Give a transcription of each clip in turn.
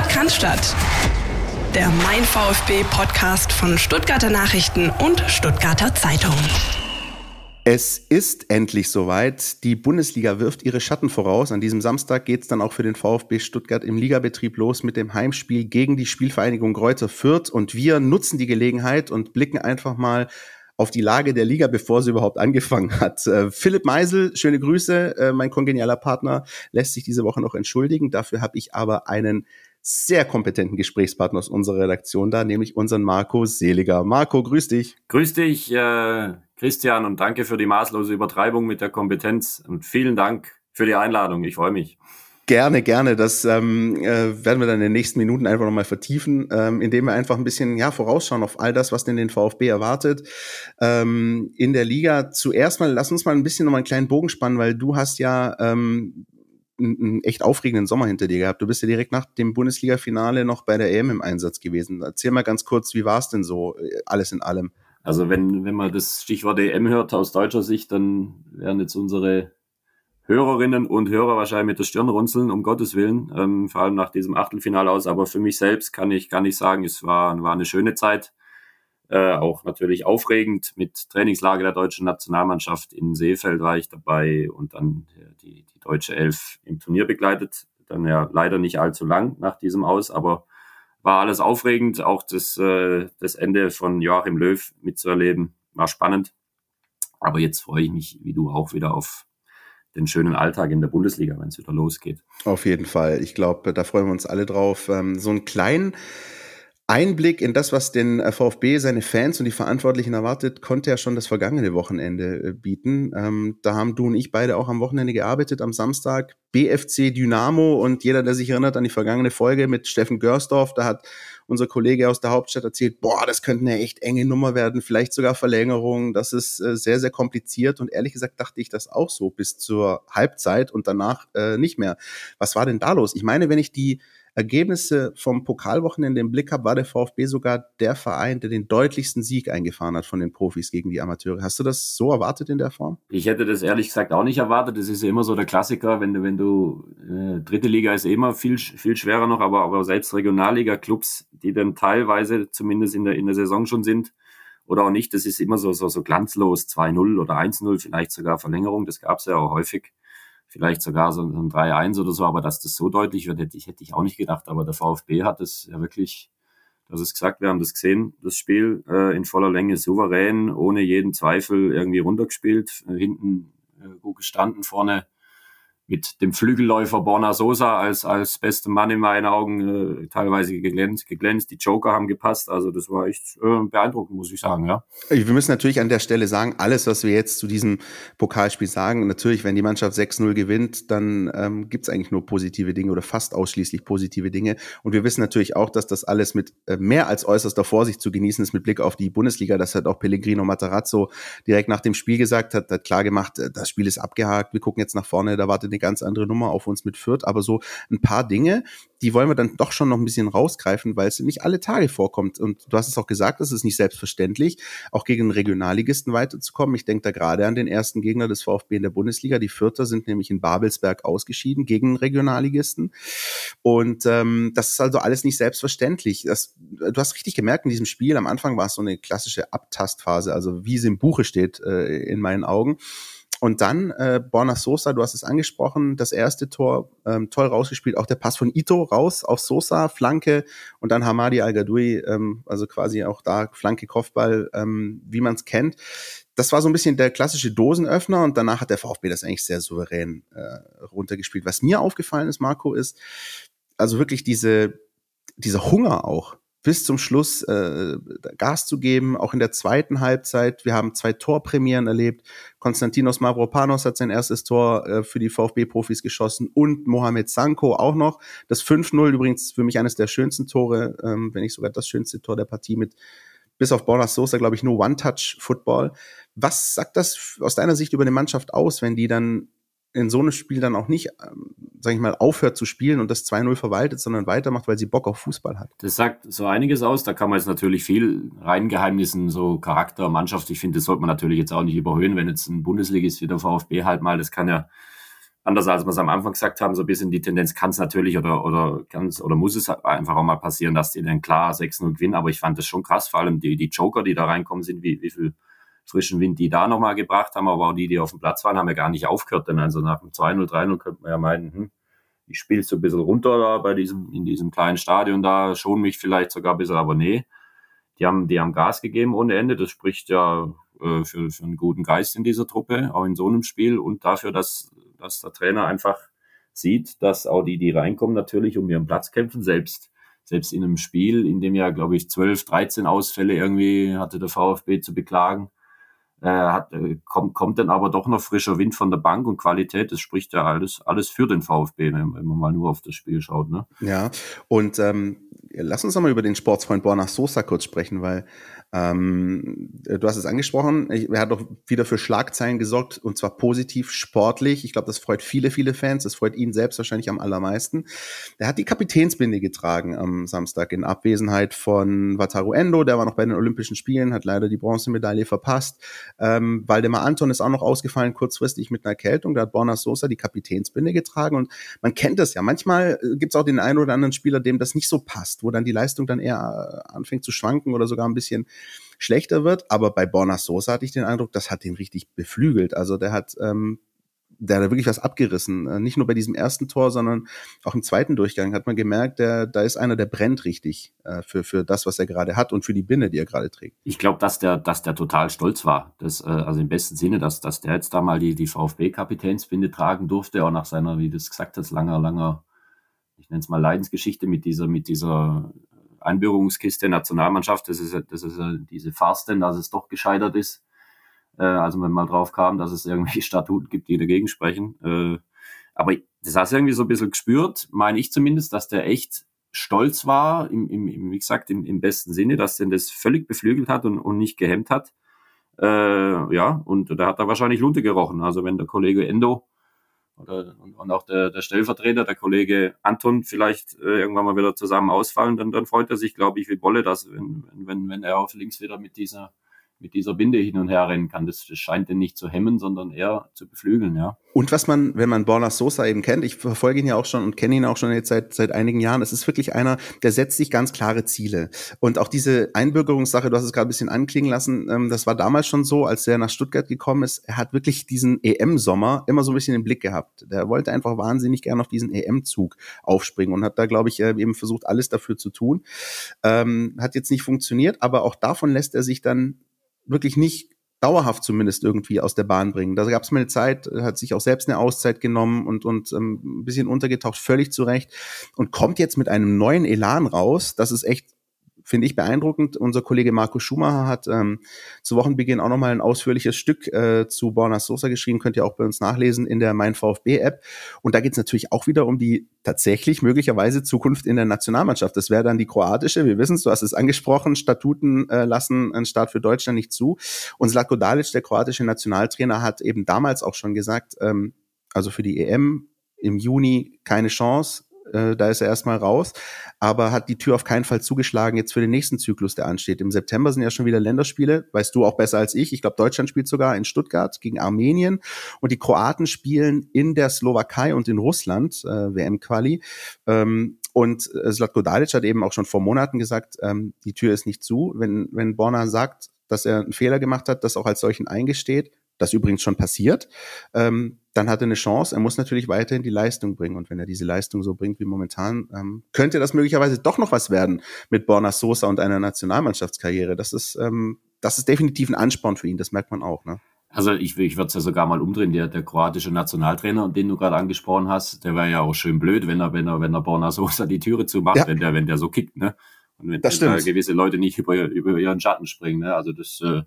Sport kann. Der Mein VfB Podcast von Stuttgarter Nachrichten und Stuttgarter Zeitung. Es ist endlich soweit. Die Bundesliga wirft ihre Schatten voraus. An diesem Samstag geht es dann auch für den VfB Stuttgart im Ligabetrieb los mit dem Heimspiel gegen die Spielvereinigung Greuther Fürth. Und wir nutzen die Gelegenheit und blicken einfach mal auf die Lage der Liga, bevor sie überhaupt angefangen hat. Äh, Philipp Meisel, schöne Grüße. Äh, mein kongenialer Partner lässt sich diese Woche noch entschuldigen. Dafür habe ich aber einen sehr kompetenten Gesprächspartner aus unserer Redaktion da, nämlich unseren Marco Seliger. Marco, grüß dich. Grüß dich, äh, Christian, und danke für die maßlose Übertreibung mit der Kompetenz und vielen Dank für die Einladung. Ich freue mich. Gerne, gerne. Das ähm, äh, werden wir dann in den nächsten Minuten einfach nochmal vertiefen, ähm, indem wir einfach ein bisschen ja, vorausschauen auf all das, was denn den VfB erwartet. Ähm, in der Liga zuerst mal, lass uns mal ein bisschen nochmal einen kleinen Bogen spannen, weil du hast ja ähm, einen echt aufregenden Sommer hinter dir gehabt. Du bist ja direkt nach dem Bundesliga-Finale noch bei der EM im Einsatz gewesen. Erzähl mal ganz kurz, wie war es denn so, äh, alles in allem? Also wenn, wenn man das Stichwort EM hört aus deutscher Sicht, dann wären jetzt unsere Hörerinnen und Hörer wahrscheinlich mit der Stirn runzeln, um Gottes Willen, ähm, vor allem nach diesem Achtelfinale aus. Aber für mich selbst kann ich, kann ich sagen, es war, war eine schöne Zeit. Äh, auch natürlich aufregend mit Trainingslager der deutschen Nationalmannschaft in Seefeld war ich dabei und dann die, die deutsche Elf im Turnier begleitet. Dann ja leider nicht allzu lang nach diesem Aus, aber war alles aufregend. Auch das, äh, das Ende von Joachim Löw mitzuerleben war spannend. Aber jetzt freue ich mich, wie du auch wieder auf den schönen Alltag in der Bundesliga, wenn es wieder losgeht. Auf jeden Fall. Ich glaube, da freuen wir uns alle drauf. Ähm, so einen kleinen Einblick in das, was den äh, VfB, seine Fans und die Verantwortlichen erwartet, konnte ja schon das vergangene Wochenende äh, bieten. Ähm, da haben du und ich beide auch am Wochenende gearbeitet, am Samstag. BFC Dynamo und jeder, der sich erinnert an die vergangene Folge mit Steffen Görsdorf, da hat unser Kollege aus der Hauptstadt erzählt, boah, das könnte eine echt enge Nummer werden, vielleicht sogar Verlängerung. Das ist äh, sehr, sehr kompliziert und ehrlich gesagt dachte ich das auch so bis zur Halbzeit und danach äh, nicht mehr. Was war denn da los? Ich meine, wenn ich die Ergebnisse vom Pokalwochenende im Blick habe, war der VfB sogar der Verein, der den deutlichsten Sieg eingefahren hat von den Profis gegen die Amateure. Hast du das so erwartet in der Form? Ich hätte das ehrlich gesagt auch nicht erwartet. Das ist ja immer so der Klassiker, wenn du, wenn du äh, dritte Liga ist immer viel, viel schwerer noch, aber, aber selbst Regionalliga-Clubs, die dann teilweise zumindest in der, in der Saison schon sind, oder auch nicht, das ist immer so, so, so glanzlos, 2-0 oder 1-0, vielleicht sogar Verlängerung, das gab es ja auch häufig vielleicht sogar so ein 3-1 oder so, aber dass das so deutlich wird, hätte ich, hätte ich auch nicht gedacht. Aber der VfB hat es ja wirklich, das ist gesagt, wir haben das gesehen, das Spiel äh, in voller Länge souverän, ohne jeden Zweifel irgendwie runtergespielt, äh, hinten äh, gut gestanden, vorne mit dem Flügelläufer Borna Sosa als, als bester Mann in meinen Augen äh, teilweise geglänzt, geglänzt. Die Joker haben gepasst. Also das war echt äh, beeindruckend, muss ich sagen, ja. Wir müssen natürlich an der Stelle sagen, alles, was wir jetzt zu diesem Pokalspiel sagen, natürlich, wenn die Mannschaft 6-0 gewinnt, dann ähm, gibt es eigentlich nur positive Dinge oder fast ausschließlich positive Dinge. Und wir wissen natürlich auch, dass das alles mit äh, mehr als äußerster Vorsicht zu genießen ist mit Blick auf die Bundesliga. Das hat auch Pellegrino Matarazzo direkt nach dem Spiel gesagt, hat, hat klar gemacht, äh, das Spiel ist abgehakt, wir gucken jetzt nach vorne, da wartet eine ganz andere Nummer auf uns mit Fürth, aber so ein paar Dinge, die wollen wir dann doch schon noch ein bisschen rausgreifen, weil es nicht alle Tage vorkommt. Und du hast es auch gesagt, es ist nicht selbstverständlich, auch gegen Regionalligisten weiterzukommen. Ich denke da gerade an den ersten Gegner des VfB in der Bundesliga. Die Fürther sind nämlich in Babelsberg ausgeschieden gegen Regionalligisten. Und ähm, das ist also alles nicht selbstverständlich. Das, du hast richtig gemerkt in diesem Spiel, am Anfang war es so eine klassische Abtastphase, also wie es im Buche steht äh, in meinen Augen. Und dann äh, Borna Sosa, du hast es angesprochen, das erste Tor ähm, toll rausgespielt, auch der Pass von Ito raus auf Sosa, Flanke und dann Hamadi Al-Gadoui, ähm, also quasi auch da Flanke, Kopfball, ähm, wie man es kennt. Das war so ein bisschen der klassische Dosenöffner und danach hat der VfB das eigentlich sehr souverän äh, runtergespielt. Was mir aufgefallen ist, Marco, ist also wirklich diese, dieser Hunger auch bis zum Schluss äh, Gas zu geben, auch in der zweiten Halbzeit. Wir haben zwei Torpremieren erlebt. Konstantinos Mavropanos hat sein erstes Tor äh, für die VfB-Profis geschossen und Mohamed Sanko auch noch. Das 5-0 übrigens für mich eines der schönsten Tore, ähm, wenn nicht sogar das schönste Tor der Partie mit bis auf Borna Sosa, glaube ich, nur One-Touch-Football. Was sagt das aus deiner Sicht über eine Mannschaft aus, wenn die dann in so einem Spiel dann auch nicht, ähm, sag ich mal, aufhört zu spielen und das 2-0 verwaltet, sondern weitermacht, weil sie Bock auf Fußball hat. Das sagt so einiges aus. Da kann man jetzt natürlich viel reingeheimnissen, so Charakter, Mannschaft. Ich finde, das sollte man natürlich jetzt auch nicht überhöhen, wenn jetzt ein Bundesligist wie der VfB halt mal, das kann ja anders als wir es am Anfang gesagt haben, so ein bisschen die Tendenz kann es natürlich oder, oder kann oder muss es einfach auch mal passieren, dass die dann klar 6-0 gewinnen. Aber ich fand das schon krass, vor allem die, die Joker, die da reinkommen sind, wie, wie viel frischen Wind die da nochmal gebracht haben, aber auch die, die auf dem Platz waren, haben ja gar nicht aufgehört. Denn also nach dem 2-0, 3-0 könnte man ja meinen, hm, ich spiele so ein bisschen runter da bei diesem, in diesem kleinen Stadion da, schon mich vielleicht sogar ein bisschen, aber nee. Die haben, die haben Gas gegeben ohne Ende. Das spricht ja äh, für, für einen guten Geist in dieser Truppe, auch in so einem Spiel und dafür, dass, dass der Trainer einfach sieht, dass auch die, die reinkommen, natürlich um ihren Platz kämpfen, selbst, selbst in einem Spiel, in dem ja, glaube ich, 12, 13 Ausfälle irgendwie hatte der VfB zu beklagen äh, hat, kommt, kommt dann aber doch noch frischer Wind von der Bank und Qualität, das spricht ja alles, alles für den VfB, wenn, wenn man mal nur auf das Spiel schaut. Ne? Ja, und ähm, lass uns nochmal über den Sportsfreund Borna Sosa kurz sprechen, weil ähm, du hast es angesprochen, er hat doch wieder für Schlagzeilen gesorgt und zwar positiv, sportlich. Ich glaube, das freut viele, viele Fans. Das freut ihn selbst wahrscheinlich am allermeisten. Er hat die Kapitänsbinde getragen am Samstag in Abwesenheit von Wataru Endo. Der war noch bei den Olympischen Spielen, hat leider die Bronzemedaille verpasst. Ähm, Waldemar Anton ist auch noch ausgefallen, kurzfristig mit einer Erkältung. Da hat Borna Sosa die Kapitänsbinde getragen und man kennt das ja. Manchmal äh, gibt es auch den einen oder anderen Spieler, dem das nicht so passt, wo dann die Leistung dann eher äh, anfängt zu schwanken oder sogar ein bisschen schlechter wird. Aber bei Borna Sosa hatte ich den Eindruck, das hat den richtig beflügelt. Also der hat, ähm, der hat wirklich was abgerissen. Äh, nicht nur bei diesem ersten Tor, sondern auch im zweiten Durchgang hat man gemerkt, der, da ist einer, der brennt richtig äh, für, für das, was er gerade hat und für die Binde, die er gerade trägt. Ich glaube, dass der, dass der total stolz war. Das, äh, also im besten Sinne, dass, dass der jetzt da mal die, die VfB-Kapitänsbinde tragen durfte, auch nach seiner, wie du es gesagt hast, langer, langer, ich nenne es mal Leidensgeschichte mit dieser, mit dieser Einbürgerungskiste Nationalmannschaft, das ist, das ist diese denn, dass es doch gescheitert ist. Äh, also wenn man mal drauf kam, dass es irgendwie Statuten gibt, die dagegen sprechen. Äh, aber das hast du irgendwie so ein bisschen gespürt, meine ich zumindest, dass der echt stolz war, im, im, wie gesagt, im, im besten Sinne, dass den das völlig beflügelt hat und, und nicht gehemmt hat. Äh, ja, und da hat er wahrscheinlich Lunte gerochen. Also wenn der Kollege Endo oder, und, und auch der, der Stellvertreter, der Kollege Anton, vielleicht äh, irgendwann mal wieder zusammen ausfallen, dann, dann freut er sich, glaube ich, wie Bolle, dass wenn, wenn, wenn er auf links wieder mit dieser mit dieser Binde hin und her rennen kann. Das, das scheint den nicht zu hemmen, sondern eher zu beflügeln, ja. Und was man, wenn man Borna Sosa eben kennt, ich verfolge ihn ja auch schon und kenne ihn auch schon jetzt seit, seit einigen Jahren, es ist wirklich einer, der setzt sich ganz klare Ziele. Und auch diese Einbürgerungssache, du hast es gerade ein bisschen anklingen lassen, ähm, das war damals schon so, als er nach Stuttgart gekommen ist, er hat wirklich diesen EM-Sommer immer so ein bisschen im Blick gehabt. Der wollte einfach wahnsinnig gerne auf diesen EM-Zug aufspringen und hat da, glaube ich, äh, eben versucht, alles dafür zu tun. Ähm, hat jetzt nicht funktioniert, aber auch davon lässt er sich dann wirklich nicht dauerhaft zumindest irgendwie aus der Bahn bringen. Da gab es mal eine Zeit, hat sich auch selbst eine Auszeit genommen und, und ähm, ein bisschen untergetaucht, völlig zurecht und kommt jetzt mit einem neuen Elan raus. Das ist echt finde ich beeindruckend. Unser Kollege Marco Schumacher hat ähm, zu Wochenbeginn auch nochmal ein ausführliches Stück äh, zu Borna Sosa geschrieben, könnt ihr auch bei uns nachlesen in der Mein VfB-App. Und da geht es natürlich auch wieder um die tatsächlich möglicherweise Zukunft in der Nationalmannschaft. Das wäre dann die kroatische. Wir wissen es, du hast es angesprochen, Statuten äh, lassen einen Start für Deutschland nicht zu. Und Zlatko Dalic, der kroatische Nationaltrainer, hat eben damals auch schon gesagt, ähm, also für die EM im Juni keine Chance äh, da ist er erstmal raus, aber hat die Tür auf keinen Fall zugeschlagen jetzt für den nächsten Zyklus, der ansteht. Im September sind ja schon wieder Länderspiele, weißt du auch besser als ich. Ich glaube, Deutschland spielt sogar in Stuttgart gegen Armenien und die Kroaten spielen in der Slowakei und in Russland, äh, WM-Quali. Ähm, und äh, Zlatko Dalic hat eben auch schon vor Monaten gesagt, ähm, die Tür ist nicht zu. Wenn, wenn Borna sagt, dass er einen Fehler gemacht hat, das auch als solchen eingesteht, das übrigens schon passiert, ähm, dann hat er eine Chance. Er muss natürlich weiterhin die Leistung bringen. Und wenn er diese Leistung so bringt wie momentan, ähm, könnte das möglicherweise doch noch was werden mit Borna Sosa und einer Nationalmannschaftskarriere. Das ist, ähm, das ist definitiv ein Ansporn für ihn. Das merkt man auch. Ne? Also ich, ich würde es ja sogar mal umdrehen. Der, der kroatische Nationaltrainer, den du gerade angesprochen hast, der wäre ja auch schön blöd, wenn er, wenn er, wenn er Borna Sosa die Türe zumacht, ja. wenn der, wenn der so kickt, ne? Und wenn, das wenn gewisse Leute nicht über, über ihren Schatten springen, ne? Also das, äh,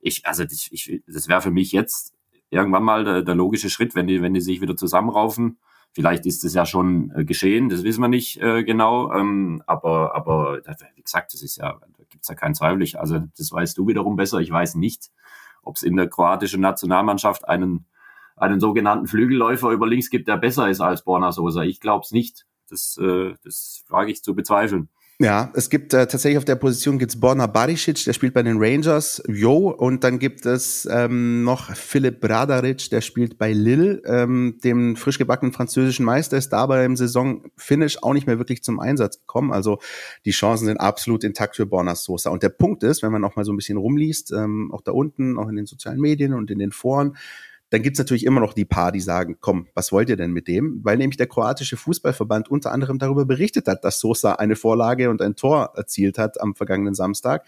ich, also ich, ich, das wäre für mich jetzt irgendwann mal der, der logische Schritt, wenn die, wenn die sich wieder zusammenraufen. Vielleicht ist es ja schon äh, geschehen, das wissen wir nicht äh, genau. Ähm, aber, aber wie gesagt, das ist ja, da gibt's ja keinen Zweifel. Ich, also das weißt du wiederum besser. Ich weiß nicht, ob es in der kroatischen Nationalmannschaft einen, einen sogenannten Flügelläufer über links gibt, der besser ist als Borna Sosa. Ich glaube es nicht. Das, äh, das frage ich zu bezweifeln. Ja, es gibt äh, tatsächlich auf der Position gibt's Borna Barisic, der spielt bei den Rangers, Jo, und dann gibt es ähm, noch Philipp Bradaric, der spielt bei Lille, ähm, dem frisch gebackenen französischen Meister, ist dabei im Saisonfinish auch nicht mehr wirklich zum Einsatz gekommen. Also die Chancen sind absolut intakt für Borna Sosa. Und der Punkt ist, wenn man auch mal so ein bisschen rumliest, ähm, auch da unten, auch in den sozialen Medien und in den Foren, dann gibt's natürlich immer noch die paar, die sagen, komm, was wollt ihr denn mit dem? Weil nämlich der kroatische Fußballverband unter anderem darüber berichtet hat, dass Sosa eine Vorlage und ein Tor erzielt hat am vergangenen Samstag.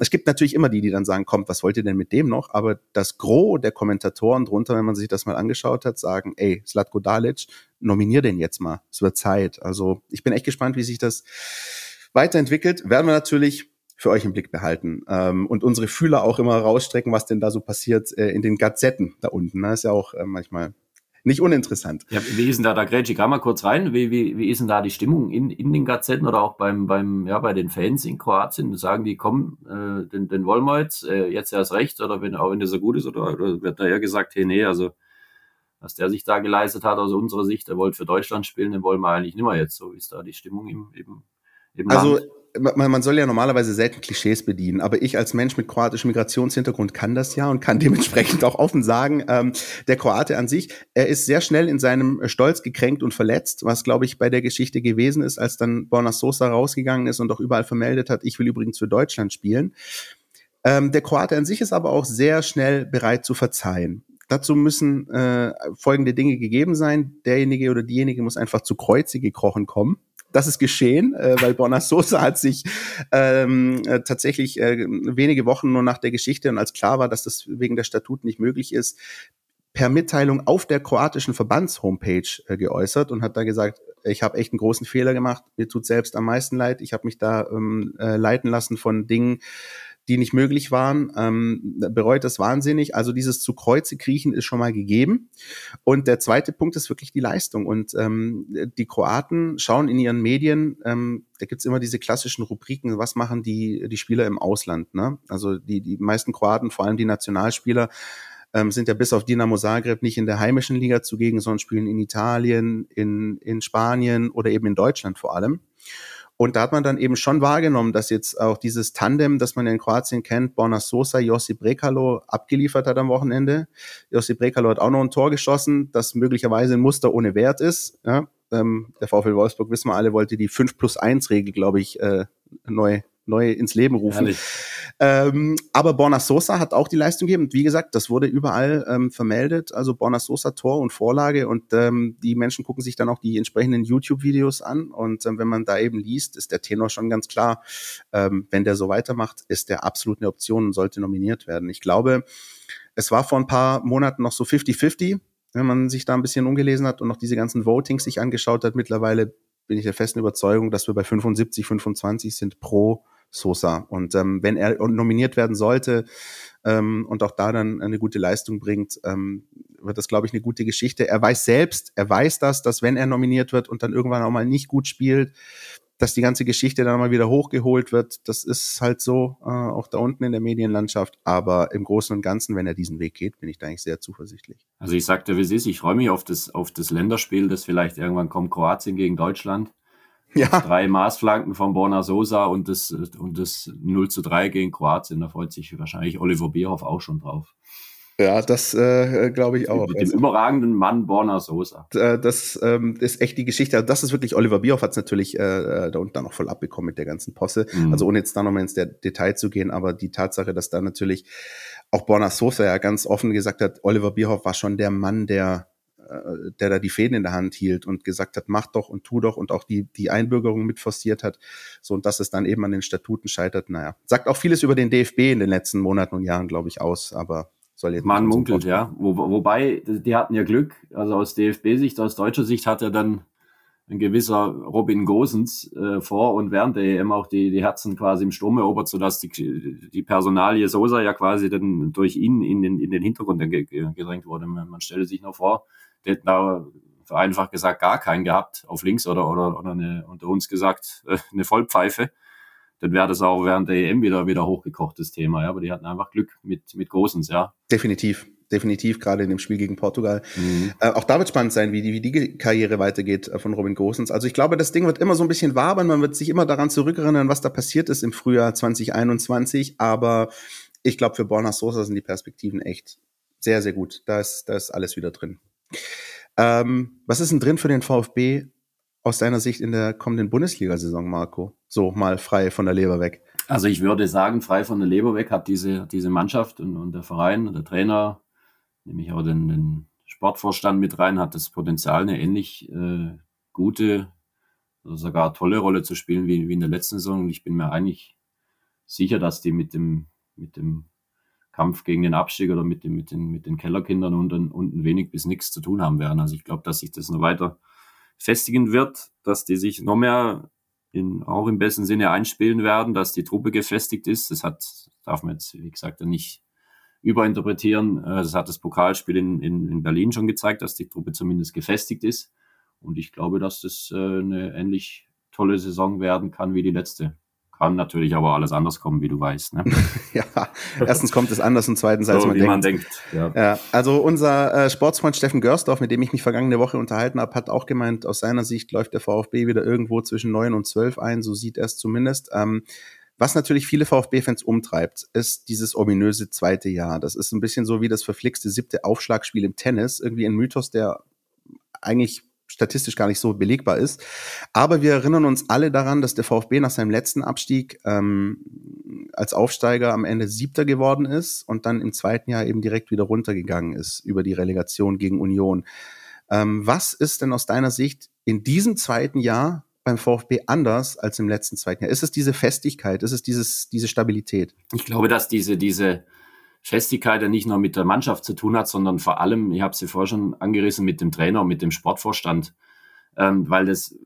Es gibt natürlich immer die, die dann sagen, kommt, was wollt ihr denn mit dem noch? Aber das Gros der Kommentatoren drunter, wenn man sich das mal angeschaut hat, sagen, ey, Slatko Dalic, nominier den jetzt mal. Es wird Zeit. Also ich bin echt gespannt, wie sich das weiterentwickelt. Werden wir natürlich für euch im Blick behalten ähm, und unsere Fühler auch immer rausstrecken, was denn da so passiert äh, in den Gazetten da unten. Das ist ja auch äh, manchmal nicht uninteressant. Ja, wie ist denn da, da Grätsche, kann mal kurz rein, wie, wie, wie ist denn da die Stimmung in, in den Gazetten oder auch beim, beim, ja, bei den Fans in Kroatien? Sagen die, komm, äh, den, den wollen wir jetzt, äh, jetzt erst recht, oder wenn, auch wenn der so gut ist, oder, oder wird da eher gesagt, hey, nee, also, was der sich da geleistet hat aus unserer Sicht, der wollte für Deutschland spielen, den wollen wir eigentlich nicht mehr jetzt, so ist da die Stimmung im, im, im also, Land? Man, man soll ja normalerweise selten Klischees bedienen, aber ich als Mensch mit kroatischem Migrationshintergrund kann das ja und kann dementsprechend auch offen sagen, ähm, der Kroate an sich, er ist sehr schnell in seinem Stolz gekränkt und verletzt, was glaube ich bei der Geschichte gewesen ist, als dann Borna Sosa rausgegangen ist und auch überall vermeldet hat, ich will übrigens für Deutschland spielen. Ähm, der Kroate an sich ist aber auch sehr schnell bereit zu verzeihen. Dazu müssen äh, folgende Dinge gegeben sein. Derjenige oder diejenige muss einfach zu Kreuze gekrochen kommen das ist geschehen, äh, weil Borna Sosa hat sich ähm, äh, tatsächlich äh, wenige Wochen nur nach der Geschichte und als klar war, dass das wegen der Statuten nicht möglich ist, per Mitteilung auf der kroatischen Verbands-Homepage äh, geäußert und hat da gesagt, ich habe echt einen großen Fehler gemacht, mir tut selbst am meisten leid, ich habe mich da ähm, äh, leiten lassen von Dingen, die nicht möglich waren, ähm, bereut das wahnsinnig. Also dieses zu Kreuze kriechen ist schon mal gegeben. Und der zweite Punkt ist wirklich die Leistung. Und ähm, die Kroaten schauen in ihren Medien, ähm, da gibt's immer diese klassischen Rubriken, was machen die, die Spieler im Ausland. Ne? Also die, die meisten Kroaten, vor allem die Nationalspieler, ähm, sind ja bis auf Dinamo Zagreb nicht in der heimischen Liga zugegen, sondern spielen in Italien, in, in Spanien oder eben in Deutschland vor allem. Und da hat man dann eben schon wahrgenommen, dass jetzt auch dieses Tandem, das man in Kroatien kennt, Borna Sosa, Jossi Brekalo abgeliefert hat am Wochenende. Jossi Brekalo hat auch noch ein Tor geschossen, das möglicherweise ein Muster ohne Wert ist. Ja, ähm, der VfL Wolfsburg, wissen wir alle, wollte die 5 plus 1 Regel, glaube ich, äh, neu neu ins Leben rufen. Ähm, aber Borna Sosa hat auch die Leistung gegeben. wie gesagt, das wurde überall ähm, vermeldet. Also Borna Sosa Tor und Vorlage und ähm, die Menschen gucken sich dann auch die entsprechenden YouTube-Videos an. Und ähm, wenn man da eben liest, ist der Tenor schon ganz klar. Ähm, wenn der so weitermacht, ist der absolut eine Option und sollte nominiert werden. Ich glaube, es war vor ein paar Monaten noch so 50-50 wenn man sich da ein bisschen umgelesen hat und noch diese ganzen Votings sich angeschaut hat, mittlerweile bin ich der festen Überzeugung, dass wir bei 75, 25 sind pro Sosa. Und ähm, wenn er nominiert werden sollte ähm, und auch da dann eine gute Leistung bringt, ähm, wird das, glaube ich, eine gute Geschichte. Er weiß selbst, er weiß das, dass wenn er nominiert wird und dann irgendwann auch mal nicht gut spielt, dass die ganze Geschichte dann mal wieder hochgeholt wird. Das ist halt so, äh, auch da unten in der Medienlandschaft. Aber im Großen und Ganzen, wenn er diesen Weg geht, bin ich da eigentlich sehr zuversichtlich. Also ich sagte, wie es ist, ich freue mich auf das, auf das Länderspiel, das vielleicht irgendwann kommt, Kroatien gegen Deutschland. Ja. Drei Maßflanken von Borna Sosa und das, und das 0 zu 3 gegen Kroatien. Da freut sich wahrscheinlich Oliver Bierhoff auch schon drauf. Ja, das äh, glaube ich auch. Mit dem also, überragenden Mann Borna Sosa. Äh, das ähm, ist echt die Geschichte. Also das ist wirklich, Oliver Bierhoff hat es natürlich äh, äh, da unten dann noch voll abbekommen mit der ganzen Posse. Mhm. Also ohne jetzt da nochmal ins Detail zu gehen, aber die Tatsache, dass da natürlich auch Borna Sosa ja ganz offen gesagt hat, Oliver Bierhoff war schon der Mann, der äh, der da die Fäden in der Hand hielt und gesagt hat, mach doch und tu doch und auch die, die Einbürgerung mit forciert hat. So, und dass es dann eben an den Statuten scheitert, naja. Sagt auch vieles über den DFB in den letzten Monaten und Jahren, glaube ich, aus, aber soll jetzt. Man munkelt, ja. Wo, wobei, die hatten ja Glück. Also aus DFB-Sicht, aus deutscher Sicht hat er dann ein gewisser Robin Gosens äh, vor und während der EM auch die, die Herzen quasi im Sturm erobert, sodass die, die Personalie Sosa ja quasi dann durch ihn in den, in den Hintergrund gedrängt wurde. Man, man stelle sich noch vor, der hätten da vereinfacht gesagt gar keinen gehabt auf links oder, oder, oder eine, unter uns gesagt, äh, eine Vollpfeife. Dann wäre das auch während der EM wieder, wieder hochgekochtes Thema, ja. Aber die hatten einfach Glück mit, mit Großens, ja. Definitiv. definitiv gerade in dem Spiel gegen Portugal. Mhm. Äh, auch da wird spannend sein, wie die, wie die Karriere weitergeht äh, von Robin Gosens. Also ich glaube, das Ding wird immer so ein bisschen wabern. Man wird sich immer daran zurückerinnern, was da passiert ist im Frühjahr 2021. Aber ich glaube, für Borna Sosa sind die Perspektiven echt sehr, sehr gut. Da ist, da ist alles wieder drin. Ähm, was ist denn drin für den VfB aus deiner Sicht in der kommenden Bundesliga-Saison, Marco? So mal frei von der Leber weg. Also ich würde sagen, frei von der Leber weg hat diese, diese Mannschaft und, und der Verein und der Trainer, nämlich auch den, den Sportvorstand mit rein, hat das Potenzial, eine ähnlich äh, gute, oder sogar tolle Rolle zu spielen wie, wie in der letzten Saison. Und ich bin mir eigentlich sicher, dass die mit dem, mit dem Kampf gegen den Abstieg oder mit, dem, mit, den, mit den Kellerkindern unten, unten wenig bis nichts zu tun haben werden. Also ich glaube, dass sich das noch weiter festigen wird, dass die sich noch mehr in, auch im besten Sinne einspielen werden, dass die Truppe gefestigt ist. Das hat, darf man jetzt, wie gesagt, nicht überinterpretieren. Äh, das hat das Pokalspiel in, in, in Berlin schon gezeigt, dass die Truppe zumindest gefestigt ist. Und ich glaube, dass das äh, eine ähnlich tolle Saison werden kann wie die letzte. Kann natürlich aber alles anders kommen, wie du weißt. Ne? ja, erstens kommt es anders und zweitens als so, man, wie denkt. man denkt. Ja. ja also unser äh, Sportsfreund Steffen Görsdorf, mit dem ich mich vergangene Woche unterhalten habe, hat auch gemeint, aus seiner Sicht läuft der VfB wieder irgendwo zwischen neun und zwölf ein, so sieht er es zumindest. Ähm, was natürlich viele VfB-Fans umtreibt, ist dieses ominöse zweite Jahr. Das ist ein bisschen so wie das verflixte siebte Aufschlagspiel im Tennis. Irgendwie ein Mythos, der eigentlich statistisch gar nicht so belegbar ist. Aber wir erinnern uns alle daran, dass der VfB nach seinem letzten Abstieg ähm, als Aufsteiger am Ende Siebter geworden ist und dann im zweiten Jahr eben direkt wieder runtergegangen ist über die Relegation gegen Union. Ähm, was ist denn aus deiner Sicht in diesem zweiten Jahr beim VfB anders als im letzten zweiten Jahr? Ist es diese Festigkeit? Ist es dieses, diese Stabilität? Ich glaube, dass diese, diese Festigkeit ja nicht nur mit der Mannschaft zu tun hat, sondern vor allem, ich habe sie vorher schon angerissen, mit dem Trainer mit dem Sportvorstand. Ähm, weil das,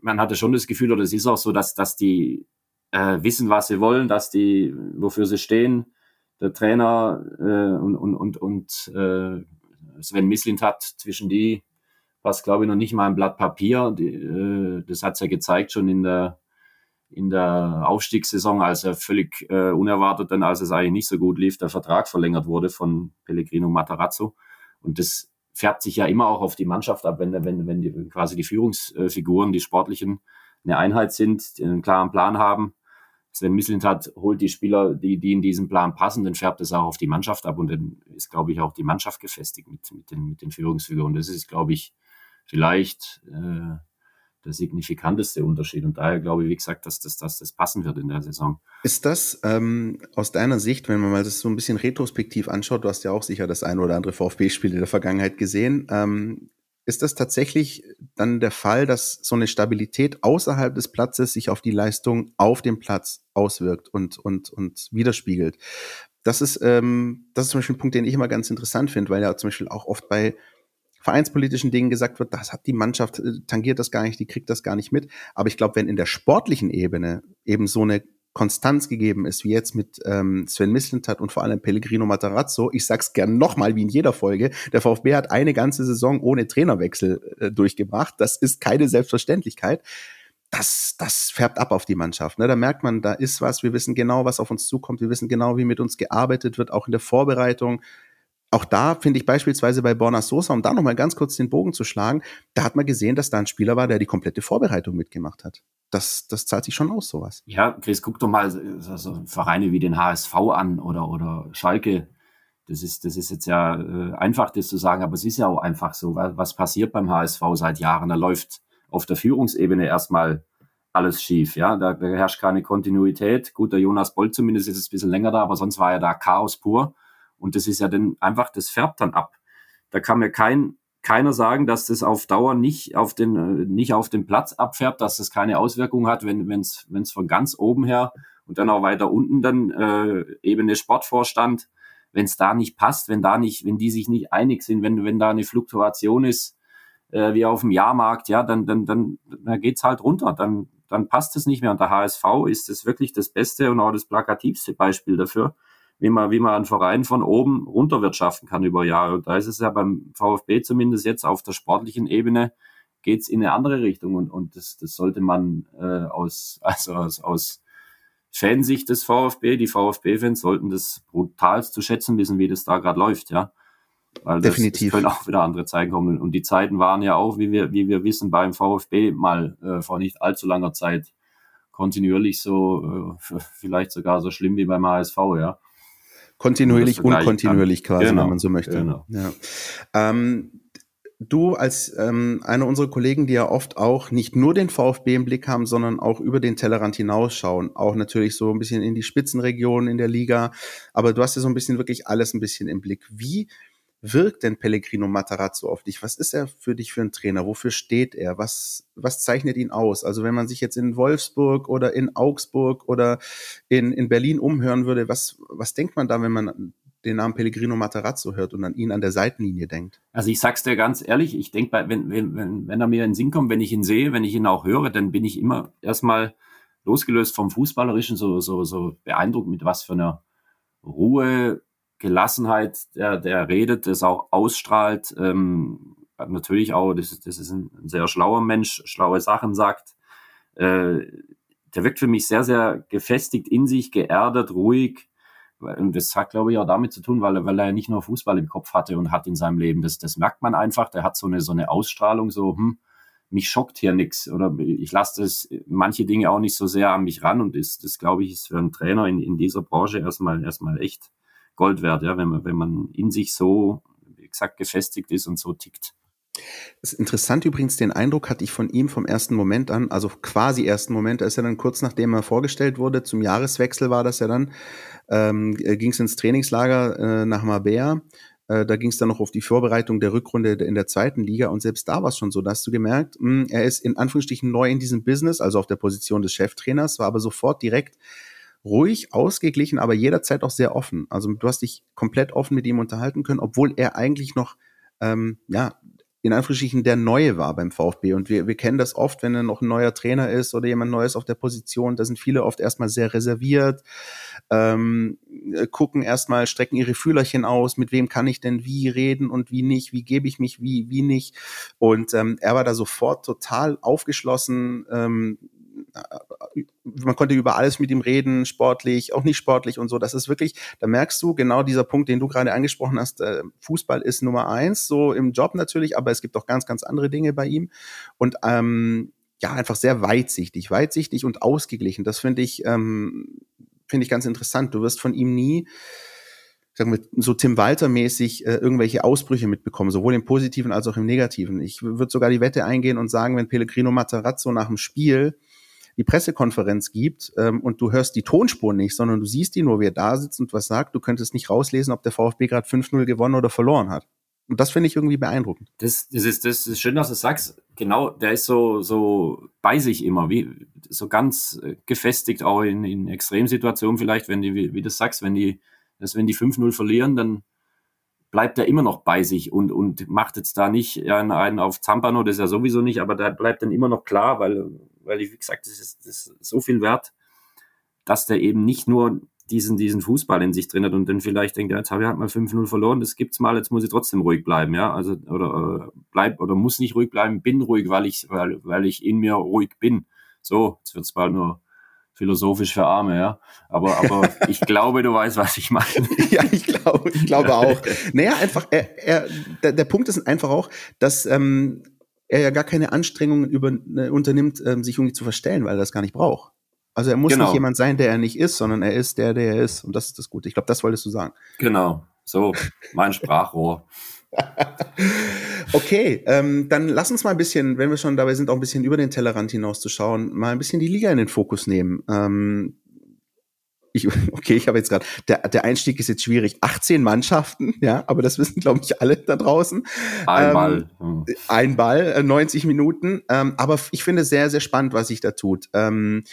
man hatte schon das Gefühl, oder es ist auch so, dass, dass die äh, wissen, was sie wollen, dass die, wofür sie stehen. Der Trainer äh, und, und, und, und äh, Sven Mislint hat zwischen die passt, glaube ich, noch nicht mal ein Blatt Papier. Die, äh, das hat es ja gezeigt schon in der in der Aufstiegssaison, als er völlig äh, unerwartet, dann als es eigentlich nicht so gut lief, der Vertrag verlängert wurde von Pellegrino Matarazzo. Und das färbt sich ja immer auch auf die Mannschaft ab, wenn, wenn, wenn die, quasi die Führungsfiguren, die sportlichen, eine Einheit sind, die einen klaren Plan haben. Sven Mislintat holt die Spieler, die, die in diesen Plan passen, dann färbt es auch auf die Mannschaft ab und dann ist, glaube ich, auch die Mannschaft gefestigt mit, mit, den, mit den Führungsfiguren. Das ist, glaube ich, vielleicht äh, der signifikanteste Unterschied. Und daher glaube ich, wie gesagt, dass das, dass das passen wird in der Saison. Ist das ähm, aus deiner Sicht, wenn man mal das so ein bisschen retrospektiv anschaut, du hast ja auch sicher das ein oder andere VfB-Spiel in der Vergangenheit gesehen, ähm, ist das tatsächlich dann der Fall, dass so eine Stabilität außerhalb des Platzes sich auf die Leistung auf dem Platz auswirkt und, und, und widerspiegelt? Das ist, ähm, das ist zum Beispiel ein Punkt, den ich immer ganz interessant finde, weil ja zum Beispiel auch oft bei vereinspolitischen Dingen gesagt wird, das hat die Mannschaft, äh, tangiert das gar nicht, die kriegt das gar nicht mit. Aber ich glaube, wenn in der sportlichen Ebene eben so eine Konstanz gegeben ist, wie jetzt mit ähm, Sven Mislintat und vor allem Pellegrino Matarazzo. Ich sag's gern nochmal, wie in jeder Folge. Der VfB hat eine ganze Saison ohne Trainerwechsel äh, durchgebracht. Das ist keine Selbstverständlichkeit. Das, das färbt ab auf die Mannschaft. Ne? Da merkt man, da ist was. Wir wissen genau, was auf uns zukommt. Wir wissen genau, wie mit uns gearbeitet wird, auch in der Vorbereitung auch da finde ich beispielsweise bei Borna Sosa, um da nochmal ganz kurz den Bogen zu schlagen, da hat man gesehen, dass da ein Spieler war, der die komplette Vorbereitung mitgemacht hat. Das, das zahlt sich schon aus, sowas. Ja, Chris, guck doch mal also Vereine wie den HSV an oder, oder Schalke. Das ist, das ist jetzt ja äh, einfach, das zu sagen, aber es ist ja auch einfach so. Was passiert beim HSV seit Jahren? Da läuft auf der Führungsebene erstmal alles schief. Ja, da, da herrscht keine Kontinuität. Gut, der Jonas Bolt zumindest ist es ein bisschen länger da, aber sonst war ja da Chaos pur. Und das ist ja dann einfach, das färbt dann ab. Da kann mir kein, keiner sagen, dass das auf Dauer nicht auf den, äh, nicht auf den Platz abfärbt, dass das keine Auswirkung hat, wenn es wenn's von ganz oben her und dann auch weiter unten dann äh, Ebene Sportvorstand, wenn es da nicht passt, wenn da nicht, wenn die sich nicht einig sind, wenn, wenn da eine Fluktuation ist, äh, wie auf dem Jahrmarkt, ja, dann, dann, dann, dann geht's halt runter, dann, dann passt es nicht mehr. Und der HSV ist das wirklich das beste und auch das plakativste Beispiel dafür wie man, wie man einen Verein von oben runterwirtschaften kann über Jahre. Und da ist es ja beim VfB zumindest jetzt auf der sportlichen Ebene geht's in eine andere Richtung und, und das, das sollte man äh, aus, also aus, aus Fansicht des VfB, die VfB-Fans sollten das brutal zu schätzen wissen, wie das da gerade läuft, ja. Weil das, Definitiv. Es können auch wieder andere Zeiten kommen. Und die Zeiten waren ja auch, wie wir, wie wir wissen, beim VfB mal äh, vor nicht allzu langer Zeit kontinuierlich so, äh, vielleicht sogar so schlimm wie beim HSV, ja. Kontinuierlich, unkontinuierlich quasi, genau, wenn man so möchte. Genau. Ja. Ähm, du als ähm, einer unserer Kollegen, die ja oft auch nicht nur den VfB im Blick haben, sondern auch über den Tellerrand hinausschauen, auch natürlich so ein bisschen in die Spitzenregionen in der Liga, aber du hast ja so ein bisschen wirklich alles ein bisschen im Blick. Wie wirkt denn Pellegrino Matarazzo auf dich? Was ist er für dich für ein Trainer? Wofür steht er? Was, was zeichnet ihn aus? Also wenn man sich jetzt in Wolfsburg oder in Augsburg oder in, in Berlin umhören würde, was, was denkt man da, wenn man den Namen Pellegrino Matarazzo hört und an ihn an der Seitenlinie denkt? Also ich sag's dir ganz ehrlich, ich denke, wenn, wenn, wenn, er mir in den Sinn kommt, wenn ich ihn sehe, wenn ich ihn auch höre, dann bin ich immer erstmal losgelöst vom Fußballerischen so, so, so beeindruckt, mit was für einer Ruhe, Gelassenheit, der, der redet, das auch ausstrahlt. Ähm, natürlich auch, das ist, das ist ein sehr schlauer Mensch, schlaue Sachen sagt. Äh, der wirkt für mich sehr, sehr gefestigt in sich, geerdet, ruhig. Und das hat, glaube ich, auch damit zu tun, weil, weil er nicht nur Fußball im Kopf hatte und hat in seinem Leben. Das, das merkt man einfach. Der hat so eine, so eine Ausstrahlung, so, hm, mich schockt hier nichts oder ich lasse das manche Dinge auch nicht so sehr an mich ran und das, das glaube ich, ist für einen Trainer in, in dieser Branche erstmal, erstmal echt Gold wert, ja, wenn man, wenn man in sich so, gesagt, gefestigt ist und so tickt. Das ist interessant übrigens, den Eindruck hatte ich von ihm vom ersten Moment an, also quasi ersten Moment, als er dann kurz nachdem er vorgestellt wurde, zum Jahreswechsel war das ja dann, ähm, ging es ins Trainingslager äh, nach Mabea. Äh, da ging es dann noch auf die Vorbereitung der Rückrunde in der zweiten Liga und selbst da war es schon so, da hast du gemerkt, mh, hm, er ist in Anführungsstrichen neu in diesem Business, also auf der Position des Cheftrainers, war aber sofort direkt ruhig, ausgeglichen, aber jederzeit auch sehr offen. Also du hast dich komplett offen mit ihm unterhalten können, obwohl er eigentlich noch, ähm, ja, in Anführungsstrichen der Neue war beim VfB. Und wir, wir kennen das oft, wenn er noch ein neuer Trainer ist oder jemand Neues auf der Position, da sind viele oft erstmal sehr reserviert, ähm, gucken erstmal, strecken ihre Fühlerchen aus, mit wem kann ich denn wie reden und wie nicht, wie gebe ich mich wie, wie nicht. Und ähm, er war da sofort total aufgeschlossen, ähm, man konnte über alles mit ihm reden, sportlich, auch nicht sportlich und so. Das ist wirklich, da merkst du genau dieser Punkt, den du gerade angesprochen hast. Äh, Fußball ist Nummer eins, so im Job natürlich, aber es gibt auch ganz, ganz andere Dinge bei ihm. Und ähm, ja, einfach sehr weitsichtig, weitsichtig und ausgeglichen. Das finde ich, ähm, finde ich ganz interessant. Du wirst von ihm nie sagen wir, so Tim Walter-mäßig äh, irgendwelche Ausbrüche mitbekommen, sowohl im Positiven als auch im Negativen. Ich würde sogar die Wette eingehen und sagen, wenn Pellegrino Matarazzo nach dem Spiel die Pressekonferenz gibt ähm, und du hörst die Tonspur nicht, sondern du siehst ihn nur, wie er da sitzt und was sagt, du könntest nicht rauslesen, ob der VfB gerade 5-0 gewonnen oder verloren hat. Und das finde ich irgendwie beeindruckend. Das, das, ist, das ist schön, dass du sagst. Genau, der ist so, so bei sich immer, wie, so ganz äh, gefestigt, auch in, in Extremsituationen vielleicht, wenn die, wie, wie du sagst, wenn die, dass wenn die 5-0 verlieren, dann bleibt er immer noch bei sich und, und macht jetzt da nicht einen auf Zampano, das ist ja sowieso nicht, aber da bleibt dann immer noch klar, weil, weil ich, wie gesagt, das ist, das ist so viel wert, dass der eben nicht nur diesen, diesen Fußball in sich drin hat und dann vielleicht denkt, ja, jetzt habe ich halt mal 5-0 verloren, das gibt's mal, jetzt muss ich trotzdem ruhig bleiben, ja, also, oder, äh, bleib, oder muss nicht ruhig bleiben, bin ruhig, weil ich, weil, weil ich in mir ruhig bin. So, jetzt wird's bald nur philosophisch für Arme, ja. Aber, aber ich glaube, du weißt, was ich meine. ja, ich glaube, ich glaube auch. Naja, einfach, er, er, der, der Punkt ist einfach auch, dass ähm, er ja gar keine Anstrengungen über, äh, unternimmt, ähm, sich irgendwie zu verstellen, weil er das gar nicht braucht. Also er muss genau. nicht jemand sein, der er nicht ist, sondern er ist der, der er ist. Und das ist das Gute. Ich glaube, das wolltest du sagen. Genau. So, mein Sprachrohr. okay, ähm, dann lass uns mal ein bisschen, wenn wir schon dabei sind, auch ein bisschen über den Tellerrand hinaus zu schauen, mal ein bisschen die Liga in den Fokus nehmen. Ähm, ich, okay, ich habe jetzt gerade, der, der Einstieg ist jetzt schwierig. 18 Mannschaften, ja, aber das wissen, glaube ich, alle da draußen. Ein ähm, Ball. Hm. Ein Ball, 90 äh, Minuten. Ähm, aber ich finde sehr, sehr spannend, was sich da tut. Ähm,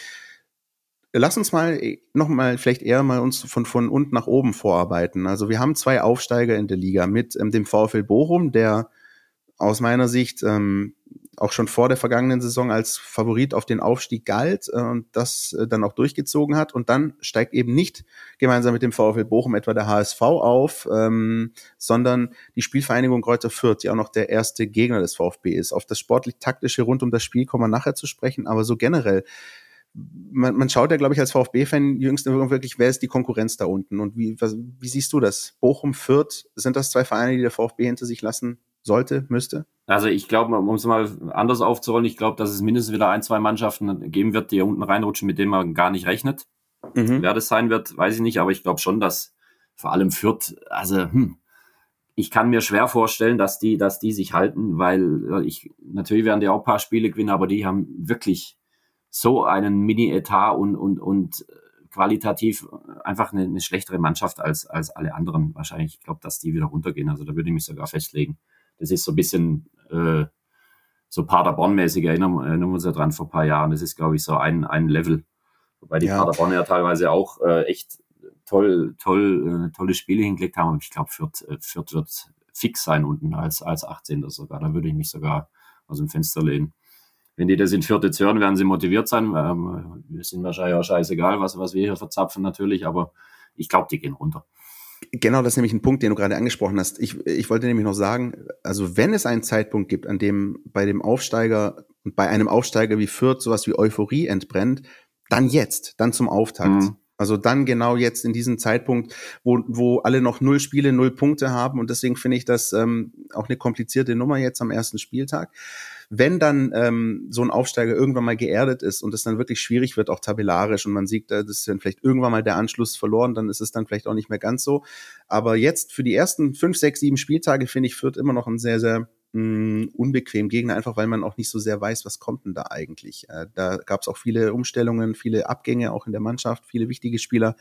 lass uns mal äh, noch mal vielleicht eher mal uns von, von unten nach oben vorarbeiten. Also wir haben zwei Aufsteiger in der Liga mit ähm, dem VfL Bochum, der aus meiner Sicht ähm, auch schon vor der vergangenen Saison als Favorit auf den Aufstieg galt äh, und das äh, dann auch durchgezogen hat. Und dann steigt eben nicht gemeinsam mit dem VfL Bochum etwa der HSV auf, ähm, sondern die Spielvereinigung Kräuter Fürth, die auch noch der erste Gegner des VfB ist. Auf das sportlich-taktische rund um das Spiel kommen wir nachher zu sprechen, aber so generell man, man schaut ja, glaube ich, als VfB-Fan jüngst wirklich, wer ist die Konkurrenz da unten und wie, was, wie siehst du das? Bochum, Fürth, sind das zwei Vereine, die der VfB hinter sich lassen sollte, müsste? Also ich glaube, um es mal anders aufzurollen, ich glaube, dass es mindestens wieder ein, zwei Mannschaften geben wird, die hier unten reinrutschen, mit denen man gar nicht rechnet. Mhm. Wer das sein wird, weiß ich nicht, aber ich glaube schon, dass vor allem Fürth, also hm, ich kann mir schwer vorstellen, dass die, dass die sich halten, weil ich natürlich werden die auch ein paar Spiele gewinnen, aber die haben wirklich so einen Mini-Etat und, und, und qualitativ einfach eine, eine, schlechtere Mannschaft als, als alle anderen. Wahrscheinlich, ich glaube, dass die wieder runtergehen. Also da würde ich mich sogar festlegen. Das ist so ein bisschen äh, so Paderborn-mäßig, erinnern, erinnern wir uns ja dran vor ein paar Jahren. Das ist, glaube ich, so ein, ein Level. Wobei die ja. Paderborn ja teilweise auch äh, echt toll, toll, äh, tolle Spiele hingelegt haben. Ich glaube, Fürth, äh, Fürth wird fix sein unten als, als 18. sogar. Da würde ich mich sogar aus dem Fenster lehnen. Wenn die das in Fürth jetzt hören, werden sie motiviert sein. Ähm, wir sind wahrscheinlich auch scheißegal, was, was wir hier verzapfen natürlich, aber ich glaube, die gehen runter. Genau, das ist nämlich ein Punkt, den du gerade angesprochen hast. Ich, ich wollte nämlich noch sagen, also wenn es einen Zeitpunkt gibt, an dem bei dem Aufsteiger und bei einem Aufsteiger wie Fürth sowas wie Euphorie entbrennt, dann jetzt, dann zum Auftakt. Mhm. Also dann genau jetzt in diesem Zeitpunkt, wo, wo alle noch null Spiele, null Punkte haben. Und deswegen finde ich das ähm, auch eine komplizierte Nummer jetzt am ersten Spieltag. Wenn dann ähm, so ein Aufsteiger irgendwann mal geerdet ist und es dann wirklich schwierig wird, auch tabellarisch, und man sieht, da ist dann vielleicht irgendwann mal der Anschluss verloren, dann ist es dann vielleicht auch nicht mehr ganz so. Aber jetzt für die ersten fünf, sechs, sieben Spieltage finde ich Fürth immer noch ein sehr, sehr mh, unbequem Gegner, einfach weil man auch nicht so sehr weiß, was kommt denn da eigentlich. Äh, da gab es auch viele Umstellungen, viele Abgänge auch in der Mannschaft, viele wichtige Spieler,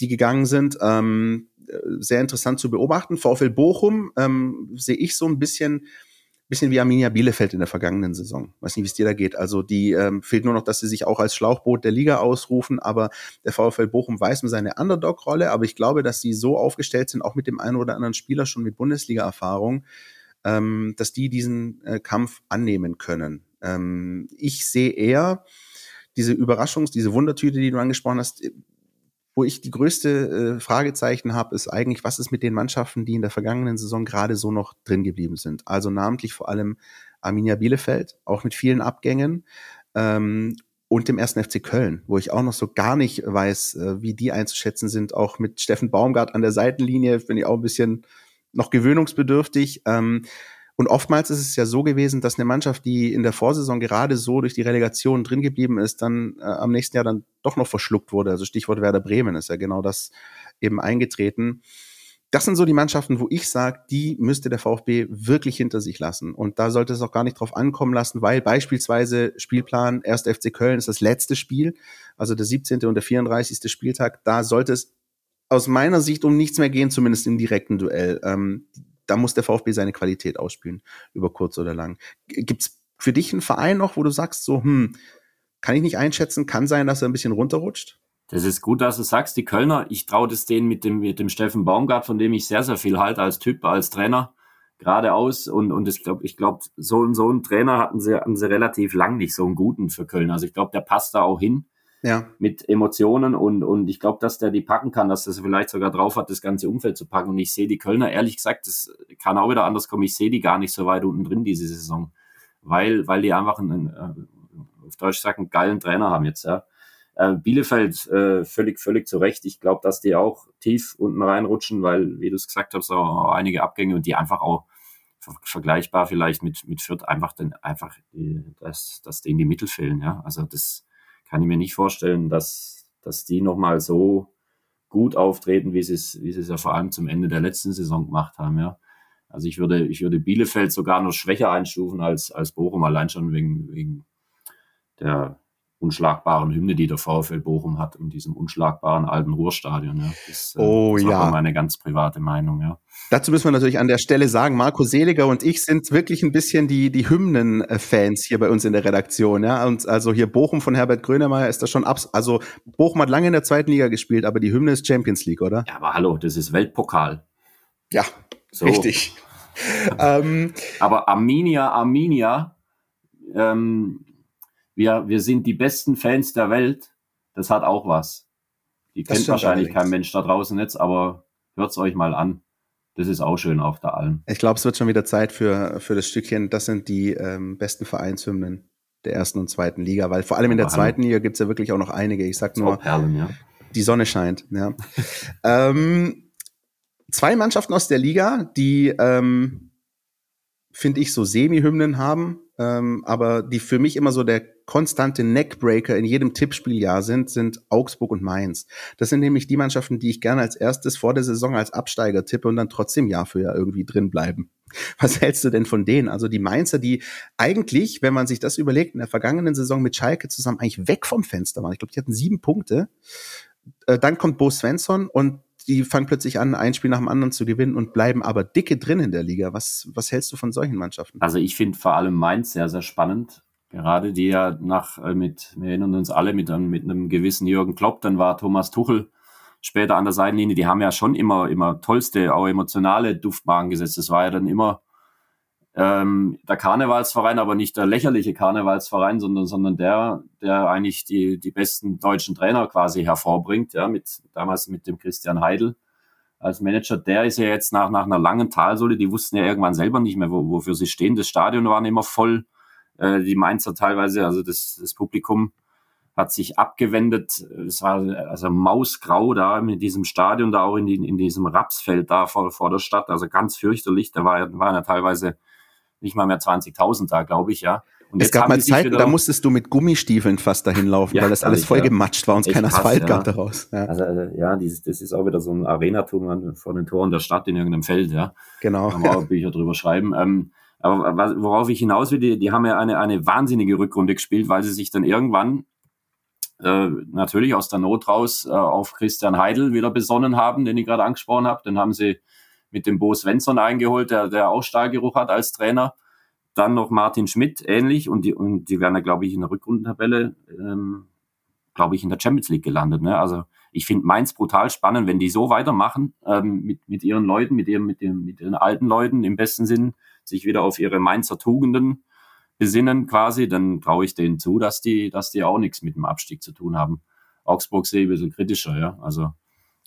die gegangen sind. Ähm, äh, sehr interessant zu beobachten. VfL Bochum ähm, sehe ich so ein bisschen bisschen wie Arminia Bielefeld in der vergangenen Saison. Weiß nicht, wie es dir da geht. Also die ähm, fehlt nur noch, dass sie sich auch als Schlauchboot der Liga ausrufen, aber der VfL Bochum weiß um seine Underdog-Rolle, aber ich glaube, dass sie so aufgestellt sind, auch mit dem einen oder anderen Spieler schon mit Bundesliga-Erfahrung, ähm, dass die diesen äh, Kampf annehmen können. Ähm, ich sehe eher diese Überraschungs-, diese Wundertüte, die du angesprochen hast, wo ich die größte äh, Fragezeichen habe, ist eigentlich, was ist mit den Mannschaften, die in der vergangenen Saison gerade so noch drin geblieben sind. Also namentlich vor allem Arminia Bielefeld, auch mit vielen Abgängen. Ähm, und dem ersten FC Köln, wo ich auch noch so gar nicht weiß, äh, wie die einzuschätzen sind. Auch mit Steffen Baumgart an der Seitenlinie bin ich auch ein bisschen noch gewöhnungsbedürftig. Ähm, und oftmals ist es ja so gewesen, dass eine Mannschaft, die in der Vorsaison gerade so durch die Relegation drin geblieben ist, dann äh, am nächsten Jahr dann doch noch verschluckt wurde. Also Stichwort Werder Bremen ist ja genau das eben eingetreten. Das sind so die Mannschaften, wo ich sage, die müsste der VfB wirklich hinter sich lassen. Und da sollte es auch gar nicht drauf ankommen lassen, weil beispielsweise Spielplan 1. FC Köln ist das letzte Spiel, also der 17. und der 34. Spieltag. Da sollte es aus meiner Sicht um nichts mehr gehen, zumindest im direkten Duell. Ähm, da muss der VfB seine Qualität ausspielen, über kurz oder lang. Gibt's für dich einen Verein noch, wo du sagst, so, hm, kann ich nicht einschätzen, kann sein, dass er ein bisschen runterrutscht? Das ist gut, dass du sagst, die Kölner, ich traue das denen mit dem, mit dem Steffen Baumgart, von dem ich sehr, sehr viel halte als Typ, als Trainer, geradeaus. Und, und ich glaube, ich glaube, so, so einen Trainer hatten sie, hatten sie relativ lang nicht, so einen guten für Köln. Also ich glaube, der passt da auch hin ja. mit Emotionen und, und ich glaube, dass der die packen kann, dass er vielleicht sogar drauf hat, das ganze Umfeld zu packen. Und ich sehe die Kölner, ehrlich gesagt, das kann auch wieder anders kommen, ich sehe die gar nicht so weit unten drin diese Saison, weil, weil die einfach einen, äh, auf Deutsch sagen, einen geilen Trainer haben jetzt, ja. Äh, Bielefeld äh, völlig, völlig zu Recht. Ich glaube, dass die auch tief unten reinrutschen, weil, wie du es gesagt hast, auch einige Abgänge und die einfach auch vergleichbar vielleicht mit, mit Fürth einfach, denn, einfach, dass, dass denen die Mittel fehlen, ja. Also das, kann ich mir nicht vorstellen, dass, dass die nochmal so gut auftreten, wie sie es, wie sie es ja vor allem zum Ende der letzten Saison gemacht haben, ja. Also ich würde, ich würde Bielefeld sogar noch schwächer einstufen als, als Bochum, allein schon wegen, wegen der unschlagbaren Hymne, die der VfL Bochum hat in diesem unschlagbaren alten Ruhrstadion. Ja. Das, äh, oh das ja. meine ganz private Meinung, ja. Dazu müssen wir natürlich an der Stelle sagen, Marco Seliger und ich sind wirklich ein bisschen die, die Hymnen-Fans hier bei uns in der Redaktion. Ja? Und also hier Bochum von Herbert Grönemeyer ist das schon ab. Also Bochum hat lange in der zweiten Liga gespielt, aber die Hymne ist Champions League, oder? Ja, aber hallo, das ist Weltpokal. Ja, so. richtig. ähm, aber Arminia, Arminia, ähm, wir, wir sind die besten Fans der Welt. Das hat auch was. Die kennt wahrscheinlich kein Mensch da draußen jetzt, aber hört's euch mal an das ist auch schön auf der Alm. Ich glaube, es wird schon wieder Zeit für, für das Stückchen. Das sind die ähm, besten Vereinshymnen. der ersten und zweiten Liga, weil vor allem in der zweiten Liga gibt's ja wirklich auch noch einige. Ich sag nur, Perlen, ja. die Sonne scheint. Ja. ähm, zwei Mannschaften aus der Liga, die, ähm, finde ich, so Semi-Hymnen haben, ähm, aber die für mich immer so der konstante Neckbreaker in jedem Tippspieljahr sind, sind Augsburg und Mainz. Das sind nämlich die Mannschaften, die ich gerne als erstes vor der Saison als Absteiger tippe und dann trotzdem Jahr für Jahr irgendwie drin bleiben. Was hältst du denn von denen? Also die Mainzer, die eigentlich, wenn man sich das überlegt, in der vergangenen Saison mit Schalke zusammen eigentlich weg vom Fenster waren. Ich glaube, die hatten sieben Punkte. Äh, dann kommt Bo Svensson und die fangen plötzlich an, ein Spiel nach dem anderen zu gewinnen und bleiben aber dicke drin in der Liga. Was, was hältst du von solchen Mannschaften? Also ich finde vor allem Mainz sehr, sehr spannend. Gerade die ja nach, äh, mit, wir erinnern uns alle mit, mit einem gewissen Jürgen Klopp, dann war Thomas Tuchel später an der Seitenlinie, die haben ja schon immer, immer tollste, auch emotionale Duftmarken gesetzt. Das war ja dann immer ähm, der Karnevalsverein, aber nicht der lächerliche Karnevalsverein, sondern, sondern der, der eigentlich die, die besten deutschen Trainer quasi hervorbringt, ja, mit, damals mit dem Christian Heidel als Manager. Der ist ja jetzt nach, nach einer langen Talsohle, die wussten ja irgendwann selber nicht mehr, wo, wofür sie stehen. Das Stadion war immer voll, äh, die Mainzer teilweise, also das, das Publikum hat sich abgewendet. Es war also mausgrau da mit diesem Stadion, da auch in, die, in diesem Rapsfeld da vor, vor der Stadt, also ganz fürchterlich. Da war, waren ja teilweise nicht mal mehr 20.000 da, glaube ich, ja. Und es gab mal Zeiten, da musstest du mit Gummistiefeln fast dahin laufen, ja, weil das alles voll ja. gematscht war und es kein Asphalt ja. gab daraus. Ja. Also, also ja, dieses, das ist auch wieder so ein Arenatum vor den Toren der Stadt in irgendeinem Feld, ja. Genau. Kann man auch Bücher drüber schreiben. Ähm, aber worauf ich hinaus will, die, die haben ja eine, eine wahnsinnige Rückrunde gespielt, weil sie sich dann irgendwann äh, natürlich aus der Not raus äh, auf Christian Heidel wieder besonnen haben, den ich gerade angesprochen habe. Dann haben sie mit dem Bo Svensson eingeholt, der, der auch Stahlgeruch hat als Trainer. Dann noch Martin Schmidt, ähnlich. Und die, und die werden ja, glaube ich, in der Rückrundentabelle, ähm, glaube ich, in der Champions League gelandet. Ne? Also ich finde Mainz brutal spannend, wenn die so weitermachen ähm, mit, mit ihren Leuten, mit, ihrem, mit, dem, mit ihren alten Leuten im besten Sinn, sich wieder auf ihre Mainzer Tugenden besinnen quasi, dann traue ich denen zu, dass die, dass die auch nichts mit dem Abstieg zu tun haben. Augsburg sehe ich ein bisschen kritischer, ja. Also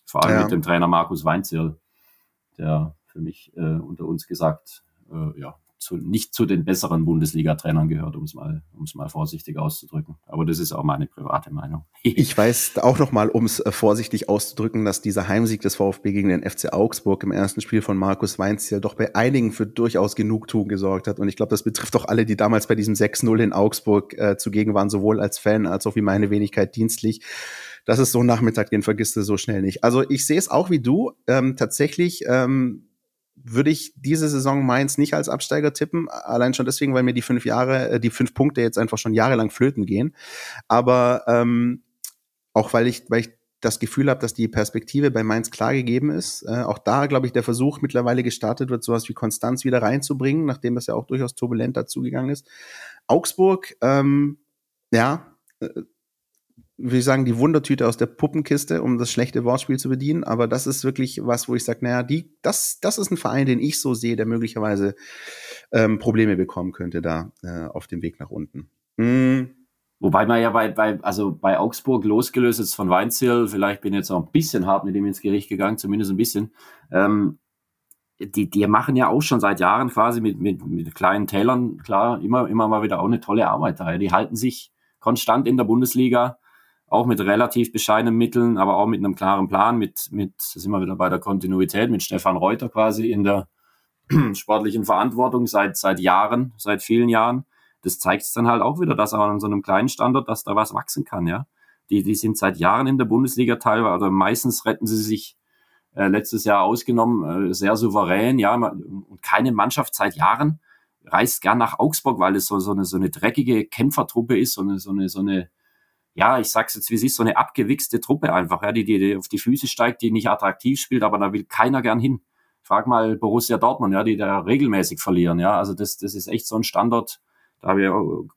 vor allem ja. mit dem Trainer Markus Weinzierl der für mich äh, unter uns gesagt, äh, ja, zu, nicht zu den besseren Bundesliga-Trainern gehört, um es mal, mal vorsichtig auszudrücken. Aber das ist auch meine private Meinung. ich weiß auch noch mal, um es äh, vorsichtig auszudrücken, dass dieser Heimsieg des VfB gegen den FC Augsburg im ersten Spiel von Markus Weinz ja doch bei einigen für durchaus Genugtuung gesorgt hat. Und ich glaube, das betrifft auch alle, die damals bei diesem 6-0 in Augsburg äh, zugegen waren, sowohl als Fan als auch wie meine Wenigkeit dienstlich das ist so ein Nachmittag, den vergisst du so schnell nicht. Also ich sehe es auch wie du. Ähm, tatsächlich ähm, würde ich diese Saison Mainz nicht als Absteiger tippen, allein schon deswegen, weil mir die fünf Jahre, äh, die fünf Punkte jetzt einfach schon jahrelang flöten gehen. Aber ähm, auch weil ich, weil ich das Gefühl habe, dass die Perspektive bei Mainz klar gegeben ist. Äh, auch da, glaube ich, der Versuch mittlerweile gestartet wird, sowas wie Konstanz wieder reinzubringen, nachdem das ja auch durchaus turbulent dazugegangen ist. Augsburg, ähm, ja, würde ich sagen, die Wundertüte aus der Puppenkiste, um das schlechte Wortspiel zu bedienen. Aber das ist wirklich was, wo ich sage, naja, die, das, das ist ein Verein, den ich so sehe, der möglicherweise ähm, Probleme bekommen könnte da äh, auf dem Weg nach unten. Mm. Wobei man ja bei, bei, also bei Augsburg losgelöst ist von Weinzierl, vielleicht bin ich jetzt auch ein bisschen hart mit ihm ins Gericht gegangen, zumindest ein bisschen. Ähm, die, die machen ja auch schon seit Jahren quasi mit, mit, mit kleinen Tälern, klar, immer, immer mal wieder auch eine tolle Arbeit da. Die halten sich konstant in der Bundesliga auch mit relativ bescheidenen Mitteln, aber auch mit einem klaren Plan, mit, mit, da sind wir wieder bei der Kontinuität, mit Stefan Reuter quasi in der sportlichen Verantwortung seit, seit Jahren, seit vielen Jahren. Das zeigt es dann halt auch wieder, dass auch an so einem kleinen Standort, dass da was wachsen kann, ja. Die, die sind seit Jahren in der Bundesliga teilweise, oder meistens retten sie sich äh, letztes Jahr ausgenommen, äh, sehr souverän, ja, und keine Mannschaft seit Jahren reist gern nach Augsburg, weil es so, so, eine, so eine dreckige Kämpfertruppe ist, so eine, so eine, so eine ja, ich sag's jetzt, wie es ist, so eine abgewichste Truppe einfach, ja, die, die auf die Füße steigt, die nicht attraktiv spielt, aber da will keiner gern hin. Frag mal Borussia Dortmund, ja, die da regelmäßig verlieren, ja. Also das, das ist echt so ein Standort, da habe ich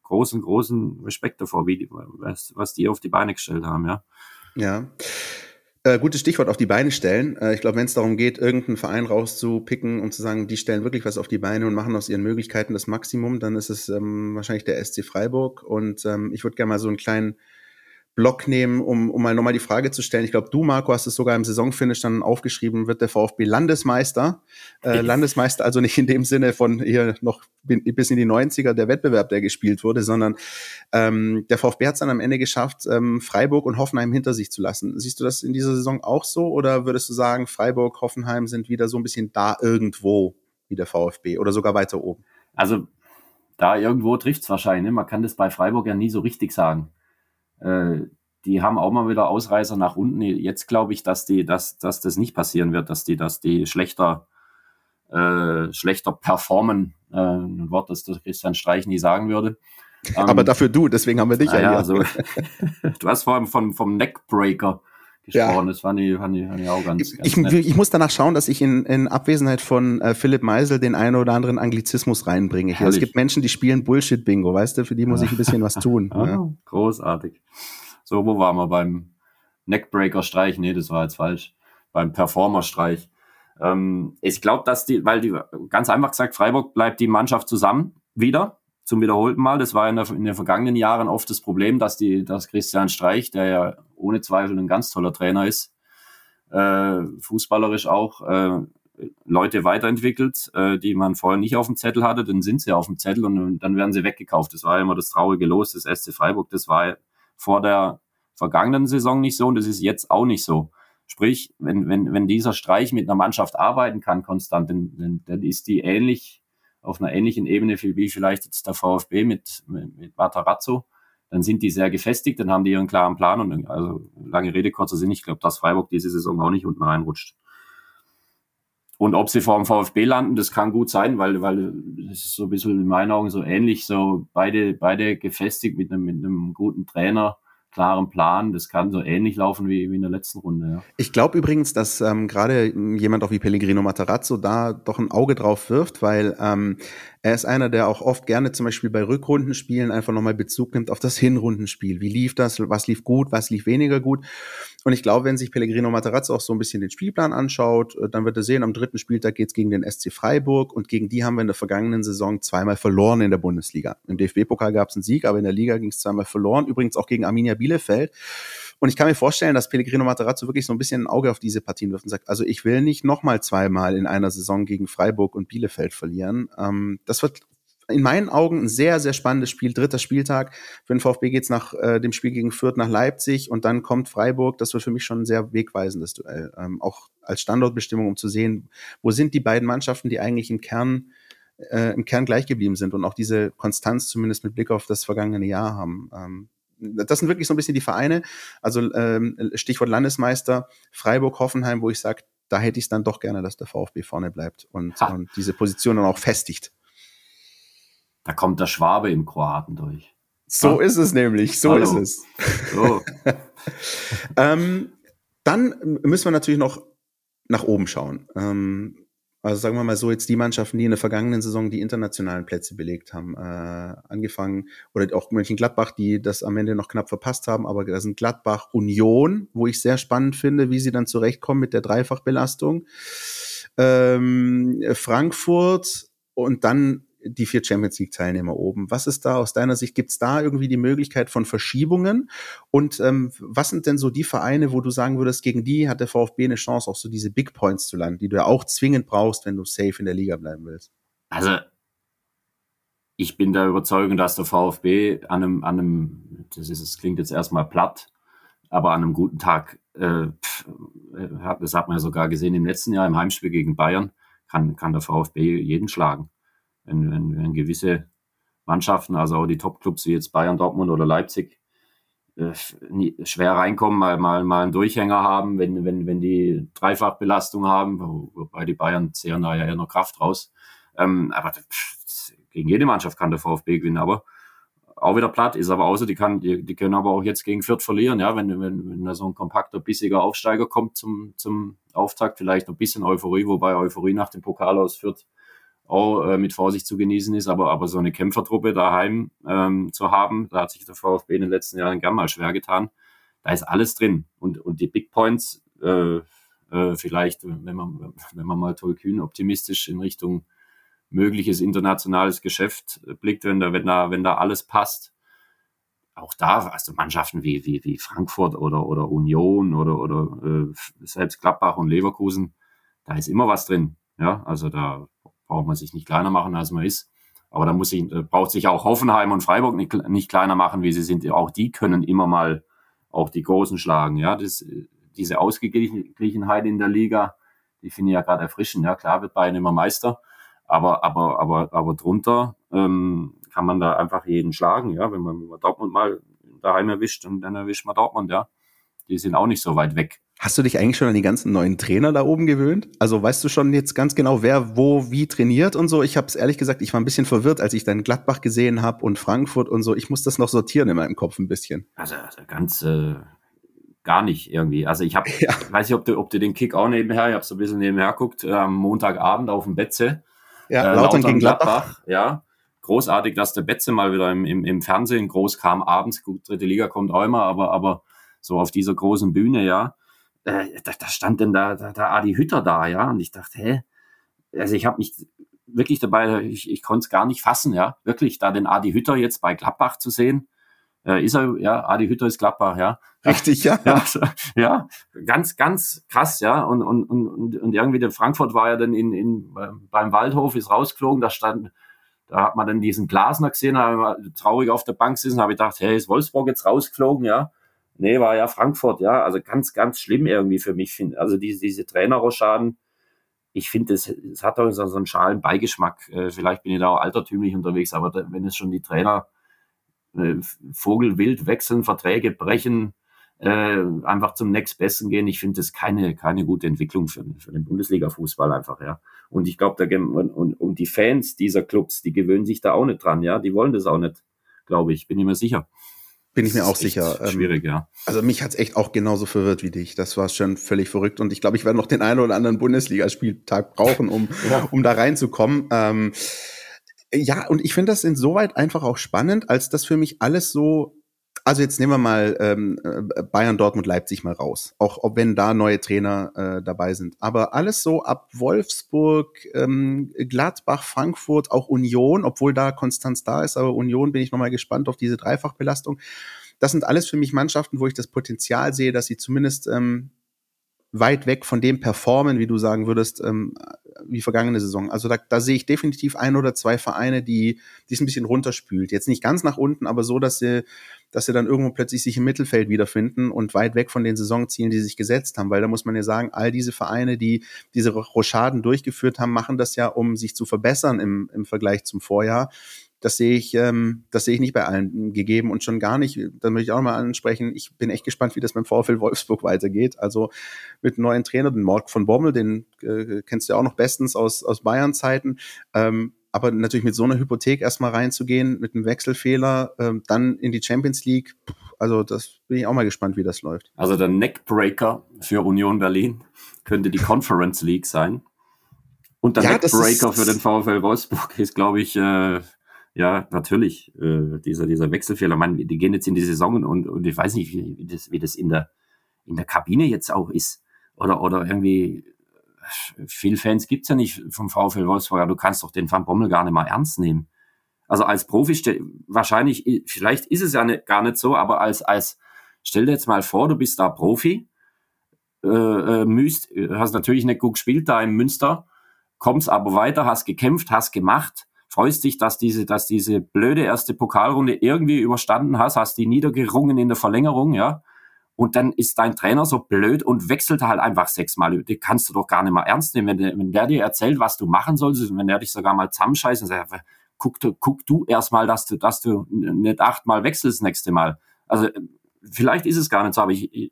großen, großen Respekt davor, wie die, was, was die auf die Beine gestellt haben, ja. Ja. Äh, gutes Stichwort auf die Beine stellen. Äh, ich glaube, wenn es darum geht, irgendeinen Verein rauszupicken und zu sagen, die stellen wirklich was auf die Beine und machen aus ihren Möglichkeiten das Maximum, dann ist es ähm, wahrscheinlich der SC Freiburg. Und ähm, ich würde gerne mal so einen kleinen Block nehmen, um, um mal nochmal die Frage zu stellen. Ich glaube, du, Marco, hast es sogar im Saisonfinish dann aufgeschrieben, wird der VfB Landesmeister. Äh, Landesmeister also nicht in dem Sinne von hier noch bis in die 90er der Wettbewerb, der gespielt wurde, sondern ähm, der VfB hat es dann am Ende geschafft, ähm, Freiburg und Hoffenheim hinter sich zu lassen. Siehst du das in dieser Saison auch so oder würdest du sagen, Freiburg, Hoffenheim sind wieder so ein bisschen da irgendwo wie der VfB oder sogar weiter oben? Also da irgendwo trifft es wahrscheinlich. Ne? Man kann das bei Freiburg ja nie so richtig sagen. Äh, die haben auch mal wieder Ausreißer nach unten. Jetzt glaube ich, dass die, dass, dass das nicht passieren wird, dass die, dass die schlechter, äh, schlechter performen. Äh, ein Wort, das der Christian Streich nie sagen würde. Aber ähm, dafür du, deswegen haben wir dich ja. ja also, du hast vor allem vom, vom Neckbreaker gesprochen. Ja. Das fand ich, fand ich, fand ich auch ganz, ganz ich, ich muss danach schauen, dass ich in, in Abwesenheit von äh, Philipp Meisel den einen oder anderen Anglizismus reinbringe. Es gibt Menschen, die spielen Bullshit-Bingo, weißt du, für die muss ich ein bisschen was tun. ah, ja. Großartig. So, wo waren wir beim Neckbreaker-Streich? Nee, das war jetzt falsch. Beim Performer-Streich. Ähm, ich glaube, dass die, weil die, ganz einfach gesagt, Freiburg bleibt die Mannschaft zusammen wieder zum wiederholten Mal. Das war in, der, in den vergangenen Jahren oft das Problem, dass die, dass Christian Streich, der ja ohne Zweifel ein ganz toller Trainer ist, äh, fußballerisch auch äh, Leute weiterentwickelt, äh, die man vorher nicht auf dem Zettel hatte, dann sind sie auf dem Zettel und, dann werden sie weggekauft. Das war immer das traurige Los des SC Freiburg. Das war vor der vergangenen Saison nicht so und das ist jetzt auch nicht so. Sprich, wenn, wenn, wenn dieser Streich mit einer Mannschaft arbeiten kann konstant, dann, dann ist die ähnlich auf einer ähnlichen Ebene wie vielleicht jetzt der VfB mit, mit, mit Matarazzo, dann sind die sehr gefestigt, dann haben die ihren klaren Plan und also lange Rede, kurzer Sinn, ich glaube, dass Freiburg diese Saison auch nicht unten reinrutscht. Und ob sie vor dem VfB landen, das kann gut sein, weil, weil das ist so ein bisschen in meinen Augen so ähnlich, so beide, beide gefestigt mit einem, mit einem guten Trainer, klaren Plan. Das kann so ähnlich laufen wie, in der letzten Runde. Ja. Ich glaube übrigens, dass ähm, gerade jemand auch wie Pellegrino Matarazzo da doch ein Auge drauf wirft, weil ähm, er ist einer, der auch oft gerne zum Beispiel bei Rückrundenspielen einfach nochmal Bezug nimmt auf das Hinrundenspiel. Wie lief das? Was lief gut? Was lief weniger gut? Und ich glaube, wenn sich Pellegrino Materazzo auch so ein bisschen den Spielplan anschaut, äh, dann wird er sehen, am dritten Spieltag geht's gegen den SC Freiburg und gegen die haben wir in der vergangenen Saison zweimal verloren in der Bundesliga. Im DFB-Pokal gab's einen Sieg, aber in der Liga ging's zweimal verloren. Übrigens auch gegen Arminia Bielefeld. Und ich kann mir vorstellen, dass Pellegrino Materazzo wirklich so ein bisschen ein Auge auf diese Partien wirft und sagt, also ich will nicht nochmal zweimal in einer Saison gegen Freiburg und Bielefeld verlieren. Ähm, das wird in meinen Augen ein sehr, sehr spannendes Spiel. Dritter Spieltag. Für den VfB geht's nach äh, dem Spiel gegen Fürth nach Leipzig und dann kommt Freiburg. Das wird für mich schon ein sehr wegweisendes Duell. Ähm, auch als Standortbestimmung, um zu sehen, wo sind die beiden Mannschaften, die eigentlich im Kern äh, im Kern gleich geblieben sind und auch diese Konstanz zumindest mit Blick auf das vergangene Jahr haben. Ähm, das sind wirklich so ein bisschen die Vereine. Also ähm, Stichwort Landesmeister, Freiburg, Hoffenheim, wo ich sage, da hätte ich es dann doch gerne, dass der VfB vorne bleibt und, und diese Position dann auch festigt. Da kommt der Schwabe im Kroaten durch. So ist es nämlich, so Hallo. ist es. So. ähm, dann müssen wir natürlich noch nach oben schauen. Ähm, also sagen wir mal so, jetzt die Mannschaften, die in der vergangenen Saison die internationalen Plätze belegt haben, äh, angefangen, oder auch Mönchengladbach, die das am Ende noch knapp verpasst haben, aber da sind Gladbach Union, wo ich sehr spannend finde, wie sie dann zurechtkommen mit der Dreifachbelastung. Ähm, Frankfurt und dann die vier Champions League Teilnehmer oben. Was ist da aus deiner Sicht? Gibt es da irgendwie die Möglichkeit von Verschiebungen? Und ähm, was sind denn so die Vereine, wo du sagen würdest, gegen die hat der VfB eine Chance, auch so diese Big Points zu landen, die du ja auch zwingend brauchst, wenn du safe in der Liga bleiben willst? Also ich bin der Überzeugung, dass der VfB an einem, an einem das, ist, das klingt jetzt erstmal platt, aber an einem guten Tag, äh, pff, äh, das hat man ja sogar gesehen im letzten Jahr im Heimspiel gegen Bayern, kann, kann der VfB jeden schlagen wenn, wenn, wenn gewisse Mannschaften, also auch die Top-Clubs wie jetzt Bayern, Dortmund oder Leipzig, äh, schwer reinkommen, mal, mal, mal einen Durchhänger haben, wenn, wenn, wenn die Dreifachbelastung haben, wobei die Bayern zehren da ja eher noch Kraft raus. Ähm, aber gegen jede Mannschaft kann der VfB gewinnen, aber auch wieder platt, ist aber außer, die, kann, die, die können aber auch jetzt gegen Fürth verlieren, ja, wenn, wenn, wenn da so ein kompakter, bissiger Aufsteiger kommt zum, zum Auftakt, vielleicht noch ein bisschen Euphorie, wobei Euphorie nach dem Pokal aus Fürth auch äh, mit Vorsicht zu genießen ist, aber, aber so eine Kämpfertruppe daheim ähm, zu haben, da hat sich der VfB in den letzten Jahren gern mal schwer getan. Da ist alles drin. Und, und die Big Points, äh, äh, vielleicht, wenn man, wenn man mal tollkühn optimistisch in Richtung mögliches internationales Geschäft blickt, wenn da, wenn da, wenn da alles passt, auch da, also Mannschaften wie, wie, wie Frankfurt oder, oder Union oder, oder äh, selbst Gladbach und Leverkusen, da ist immer was drin. Ja, also da braucht man sich nicht kleiner machen, als man ist. Aber da muss ich, braucht sich auch Hoffenheim und Freiburg nicht, nicht kleiner machen, wie sie sind. Auch die können immer mal auch die Großen schlagen. Ja, das, diese Ausgeglichenheit in der Liga, die finde ich ja gerade erfrischend. Ja, klar wird Bayern immer Meister, aber, aber, aber, aber drunter ähm, kann man da einfach jeden schlagen. Ja, wenn man, wenn man Dortmund mal daheim erwischt und dann erwischt man Dortmund, ja. Die sind auch nicht so weit weg. Hast du dich eigentlich schon an die ganzen neuen Trainer da oben gewöhnt? Also weißt du schon jetzt ganz genau, wer wo wie trainiert und so? Ich habe es ehrlich gesagt, ich war ein bisschen verwirrt, als ich dann Gladbach gesehen habe und Frankfurt und so. Ich muss das noch sortieren in meinem Kopf ein bisschen. Also, also ganz äh, gar nicht irgendwie. Also ich habe, ja. weiß nicht, ob du, ob du den Kick auch nebenher, ich habe so ein bisschen nebenher geguckt, äh, am Montagabend auf dem Betze. Ja, äh, Lautern gegen Gladbach. Gladbach. Ja, großartig, dass der Betze mal wieder im, im, im Fernsehen groß kam abends. Gut, dritte Liga kommt auch immer, aber, aber so auf dieser großen Bühne, ja. Äh, da, da stand denn da, da, da Adi Hütter da, ja. Und ich dachte, hä? Also ich habe mich wirklich dabei, ich, ich konnte es gar nicht fassen, ja. Wirklich, da den Adi Hütter jetzt bei Gladbach zu sehen. Äh, ist er, ja, Adi Hütter ist Gladbach, ja. Richtig, ja. Ja, ja ganz, ganz krass, ja. Und, und, und, und irgendwie der Frankfurt war ja dann in, in, beim Waldhof, ist rausgeflogen, da stand, da hat man dann diesen Glasner gesehen, da traurig auf der Bank sitzen, habe ich gedacht, hey, ist Wolfsburg jetzt rausgeflogen, ja. Nee, war ja Frankfurt, ja. Also ganz, ganz schlimm irgendwie für mich. Also diese, diese Trainerroschaden, ich finde, es, es hat doch so einen schalen Beigeschmack. Äh, vielleicht bin ich da auch altertümlich unterwegs, aber da, wenn es schon die Trainer äh, Vogelwild wechseln, Verträge brechen, äh, einfach zum nächstbesten gehen. Ich finde das keine, keine gute Entwicklung für, für den Bundesliga-Fußball einfach, ja. Und ich glaube, und, und, und die Fans dieser Clubs, die gewöhnen sich da auch nicht dran, ja. Die wollen das auch nicht, glaube ich, bin ich mir sicher. Bin ich mir auch sicher. Ähm, schwierig, ja. Also mich hat's echt auch genauso verwirrt wie dich. Das war schon völlig verrückt. Und ich glaube, ich werde noch den einen oder anderen Bundesligaspieltag brauchen, um, ja. um da reinzukommen. Ähm, ja, und ich finde das insoweit einfach auch spannend, als das für mich alles so also jetzt nehmen wir mal ähm, äh, Bayern, Dortmund, Leipzig mal raus. Auch ob wenn da neue Trainer äh, dabei sind. Aber alles so ab Wolfsburg, ähm, Gladbach, Frankfurt, auch Union, obwohl da Konstanz da ist, aber Union bin ich nochmal gespannt auf diese Dreifachbelastung. Das sind alles für mich Mannschaften, wo ich das Potenzial sehe, dass sie zumindest ähm, weit weg von dem performen, wie du sagen würdest, ähm, wie vergangene Saison. Also da, da sehe ich definitiv ein oder zwei Vereine, die die es ein bisschen runterspült. Jetzt nicht ganz nach unten, aber so, dass sie, dass sie dann irgendwo plötzlich sich im Mittelfeld wiederfinden und weit weg von den Saisonzielen, die sie sich gesetzt haben. Weil da muss man ja sagen, all diese Vereine, die diese Rochaden durchgeführt haben, machen das ja, um sich zu verbessern im, im Vergleich zum Vorjahr. Das sehe ich, ähm, das sehe ich nicht bei allen gegeben und schon gar nicht. Da möchte ich auch mal ansprechen. Ich bin echt gespannt, wie das beim VfL Wolfsburg weitergeht. Also mit neuen Trainer, den Mark von Bommel, den äh, kennst du ja auch noch bestens aus, aus Bayern-Zeiten. Ähm, aber natürlich mit so einer Hypothek erstmal reinzugehen, mit einem Wechselfehler, ähm, dann in die Champions League, also das bin ich auch mal gespannt, wie das läuft. Also der Neckbreaker für Union Berlin könnte die Conference League sein. Und der ja, Neckbreaker für den VfL Wolfsburg ist, glaube ich, äh, ja, natürlich, äh, dieser, dieser Wechselfehler. Man, die gehen jetzt in die Saison und, und ich weiß nicht, wie, wie, das, wie das in der, in der Kabine jetzt auch ist. Oder, oder irgendwie, viel Fans gibt's ja nicht vom VfL Wolfsburg. Du kannst doch den Van Bommel gar nicht mal ernst nehmen. Also als Profi, wahrscheinlich, vielleicht ist es ja nicht, gar nicht so, aber als, als, stell dir jetzt mal vor, du bist da Profi, äh, äh, müsst, hast natürlich nicht gut gespielt da in Münster, kommst aber weiter, hast gekämpft, hast gemacht, freust dich, dass diese, dass diese blöde erste Pokalrunde irgendwie überstanden hast, hast die niedergerungen in der Verlängerung, ja. Und dann ist dein Trainer so blöd und wechselt halt einfach sechsmal. Die kannst du doch gar nicht mal ernst nehmen. Wenn der, wenn der dir erzählt, was du machen sollst, und wenn der dich sogar mal zusammenscheißt und sagt, guck, du, guck du erstmal, dass du, dass du nicht achtmal wechselst das nächste Mal. Also, vielleicht ist es gar nicht so, aber ich, ich,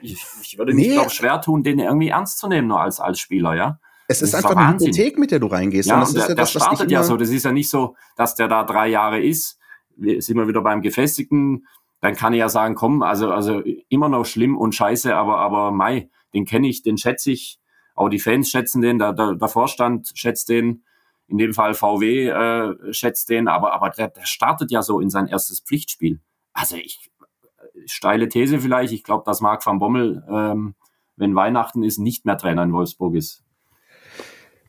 ich würde mich nee. auch schwer tun, den irgendwie ernst zu nehmen, nur als, als Spieler, ja. Es ist, ist einfach eine Hypothek, mit der du reingehst. Ja, das, ist ja das, startet ja so. Das ist ja nicht so, dass der da drei Jahre ist. Wir sind wir wieder beim Gefestigten. Dann kann ich ja sagen, komm, also, also immer noch schlimm und scheiße, aber, aber Mai, den kenne ich, den schätze ich. Auch die Fans schätzen den, der, der, der Vorstand schätzt den. In dem Fall VW äh, schätzt den, aber, aber der, der startet ja so in sein erstes Pflichtspiel. Also ich, steile These vielleicht, ich glaube, dass Marc van Bommel, ähm, wenn Weihnachten ist, nicht mehr Trainer in Wolfsburg ist.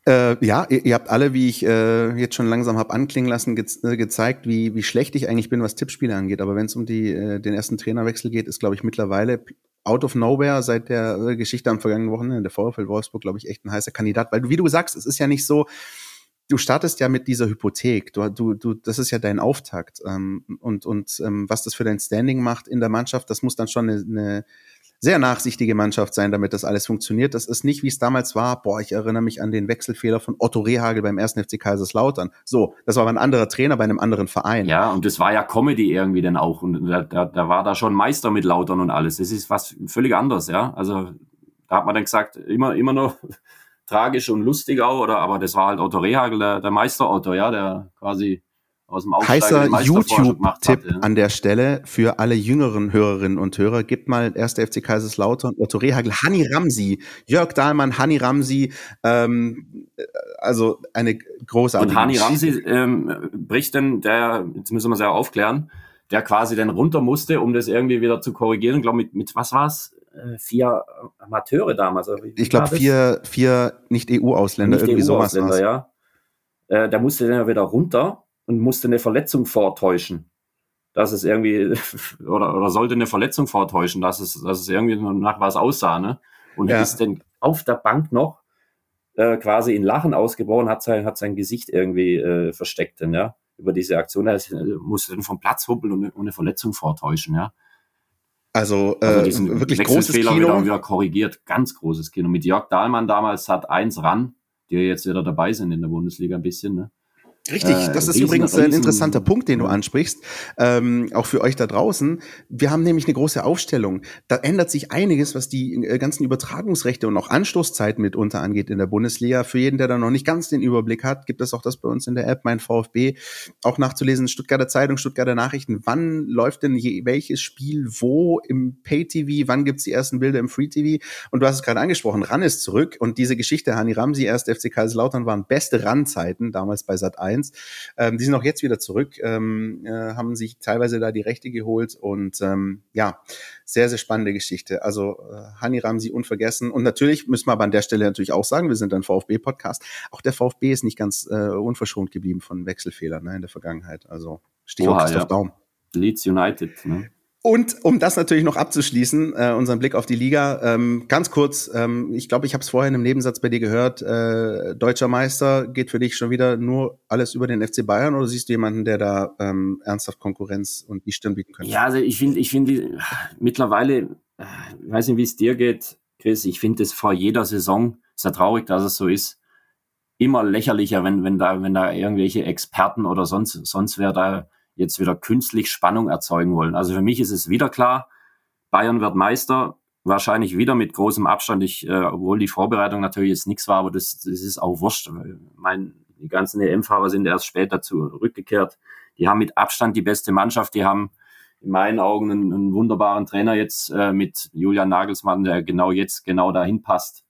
Äh, ja, ihr, ihr, habt alle, wie ich äh, jetzt schon langsam habe anklingen lassen, ge äh, gezeigt, wie, wie schlecht ich eigentlich bin, was Tippspiele angeht. Aber wenn es um die, äh, den ersten Trainerwechsel geht, ist, glaube ich, mittlerweile out of nowhere seit der äh, Geschichte am vergangenen Wochenende, der VfL Wolfsburg, glaube ich, echt ein heißer Kandidat. Weil wie du sagst, es ist ja nicht so, du startest ja mit dieser Hypothek. Du, du, du, das ist ja dein Auftakt. Ähm, und und ähm, was das für dein Standing macht in der Mannschaft, das muss dann schon eine, eine sehr nachsichtige Mannschaft sein, damit das alles funktioniert. Das ist nicht, wie es damals war. Boah, ich erinnere mich an den Wechselfehler von Otto Rehagel beim ersten FC Kaiserslautern. So, das war aber ein anderer Trainer bei einem anderen Verein. Ja, und das war ja Comedy irgendwie dann auch. Und da, da, da war da schon Meister mit Lautern und alles. Das ist was völlig anderes, ja. Also da hat man dann gesagt, immer, immer noch tragisch und lustig auch, oder? Aber das war halt Otto Rehagel, der, der Meister Otto, ja, der quasi aus dem Heißer YouTube-Tipp ja. an der Stelle für alle jüngeren Hörerinnen und Hörer. Gibt mal 1. FC Kaiserslautern, Otto Rehagel, Hanni Ramsi, Jörg Dahlmann, Hanni Ramsi, ähm, also eine großartige Und Hanni Ramsi ähm, bricht dann, der, jetzt müssen wir es ja aufklären, der quasi dann runter musste, um das irgendwie wieder zu korrigieren. Ich glaube, mit, mit was war's? Äh, vier Amateure damals. ich glaube, vier, vier Nicht-EU-Ausländer, nicht irgendwie EU sowas. Ja. Äh, der musste dann wieder runter und musste eine Verletzung vortäuschen. Dass es irgendwie, oder, oder sollte eine Verletzung vortäuschen, dass es, dass es irgendwie nach was aussah, ne? Und ja. ist dann auf der Bank noch äh, quasi in Lachen ausgebrochen, hat sein, hat sein Gesicht irgendwie äh, versteckt, denn, ja, über diese Aktion. Er musste dann vom Platz huppeln und, und eine Verletzung vortäuschen, ja. Also, äh, also wirklich großes Kino. Wieder, wieder korrigiert, ganz großes Kino. Mit Jörg Dahlmann damals hat eins ran, die jetzt wieder dabei sind in der Bundesliga ein bisschen, ne? Richtig, äh, das ist riesen, übrigens ein interessanter Punkt, den du ansprichst, ähm, auch für euch da draußen. Wir haben nämlich eine große Aufstellung. Da ändert sich einiges, was die äh, ganzen Übertragungsrechte und auch Anstoßzeiten mitunter angeht in der Bundesliga. Für jeden, der da noch nicht ganz den Überblick hat, gibt es auch das bei uns in der App, mein VfB, auch nachzulesen, Stuttgarter Zeitung, Stuttgarter Nachrichten. Wann läuft denn je, welches Spiel wo im Pay-TV? Wann gibt's die ersten Bilder im Free-TV? Und du hast es gerade angesprochen, RAN ist zurück und diese Geschichte, Hani Ramsi, erst FC Kaiserslautern, waren beste RAN-Zeiten, damals bei Sat 1 1. Ähm, die sind auch jetzt wieder zurück, ähm, äh, haben sich teilweise da die Rechte geholt und ähm, ja, sehr, sehr spannende Geschichte. Also äh, Hani Ramsi unvergessen. Und natürlich müssen wir aber an der Stelle natürlich auch sagen, wir sind ein VfB-Podcast. Auch der VfB ist nicht ganz äh, unverschont geblieben von Wechselfehlern ne, in der Vergangenheit. Also Stichwort Oha, Christoph ja. Daum. Leeds United. Ne? Und um das natürlich noch abzuschließen, äh, unseren Blick auf die Liga, ähm, ganz kurz, ähm, ich glaube, ich habe es vorher in einem Nebensatz bei dir gehört, äh, deutscher Meister geht für dich schon wieder nur alles über den FC Bayern oder siehst du jemanden, der da ähm, ernsthaft Konkurrenz und die Stirn bieten könnte? Ja, also ich finde, ich finde mittlerweile, äh, ich weiß nicht, wie es dir geht, Chris, ich finde es vor jeder Saison, ist ja traurig, dass es so ist, immer lächerlicher, wenn, wenn da, wenn da irgendwelche Experten oder sonst, sonst wer da jetzt wieder künstlich Spannung erzeugen wollen. Also für mich ist es wieder klar, Bayern wird Meister, wahrscheinlich wieder mit großem Abstand. Ich, äh, obwohl die Vorbereitung natürlich jetzt nichts war, aber das, das ist auch wurscht. Mein, die ganzen EM-Fahrer sind erst später zurückgekehrt. Die haben mit Abstand die beste Mannschaft. Die haben in meinen Augen einen, einen wunderbaren Trainer jetzt äh, mit Julian Nagelsmann, der genau jetzt genau dahin passt.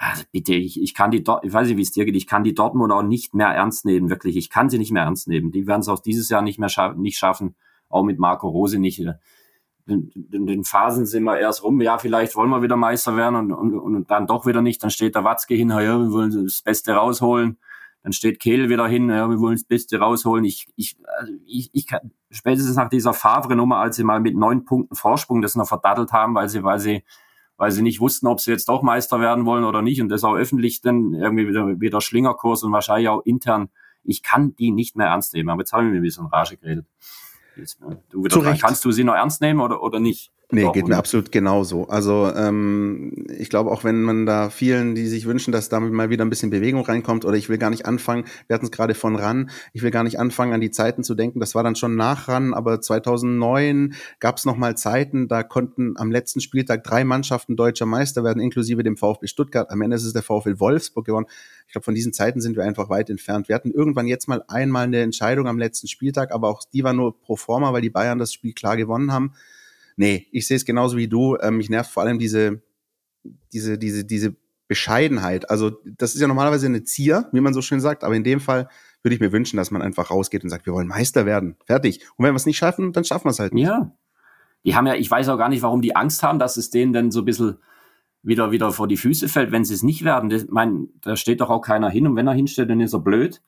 Also bitte, ich, ich kann die ich weiß nicht, wie es dir geht, ich kann die Dortmund auch nicht mehr ernst nehmen, wirklich. Ich kann sie nicht mehr ernst nehmen. Die werden es auch dieses Jahr nicht mehr scha nicht schaffen, auch mit Marco Rose nicht. In, in, den Phasen sind wir erst rum, ja, vielleicht wollen wir wieder Meister werden und, und, und dann doch wieder nicht. Dann steht der Watzke hin, ja, wir wollen das Beste rausholen. Dann steht Kehl wieder hin, ja, wir wollen das Beste rausholen. Ich, ich, also ich, ich kann, spätestens nach dieser Favre-Nummer, als sie mal mit neun Punkten Vorsprung das noch verdattelt haben, weil sie, weil sie weil sie nicht wussten, ob sie jetzt doch Meister werden wollen oder nicht und das auch öffentlich dann irgendwie wieder, wieder Schlingerkurs und wahrscheinlich auch intern. Ich kann die nicht mehr ernst nehmen. Aber jetzt haben wir mir ein bisschen Rage geredet. Du wieder kannst du sie noch ernst nehmen oder, oder nicht? Nee, geht mir absolut genauso. Also ähm, ich glaube, auch wenn man da vielen, die sich wünschen, dass da mal wieder ein bisschen Bewegung reinkommt, oder ich will gar nicht anfangen, wir hatten es gerade von RAN, ich will gar nicht anfangen, an die Zeiten zu denken, das war dann schon nach RAN, aber 2009 gab es nochmal Zeiten, da konnten am letzten Spieltag drei Mannschaften deutscher Meister werden, inklusive dem VfB Stuttgart. Am Ende ist es der VfL Wolfsburg gewonnen. Ich glaube, von diesen Zeiten sind wir einfach weit entfernt. Wir hatten irgendwann jetzt mal einmal eine Entscheidung am letzten Spieltag, aber auch die war nur pro forma, weil die Bayern das Spiel klar gewonnen haben nee, ich sehe es genauso wie du. Ähm, mich nervt vor allem diese, diese, diese, diese Bescheidenheit. Also das ist ja normalerweise eine Zier, wie man so schön sagt, aber in dem Fall würde ich mir wünschen, dass man einfach rausgeht und sagt, wir wollen Meister werden. Fertig. Und wenn wir es nicht schaffen, dann schaffen wir es halt nicht. Ja. Die haben ja, ich weiß auch gar nicht, warum die Angst haben, dass es denen dann so ein bisschen wieder, wieder vor die Füße fällt, wenn sie es nicht werden. Das, mein, da steht doch auch keiner hin und wenn er hinstellt, dann ist er blöd.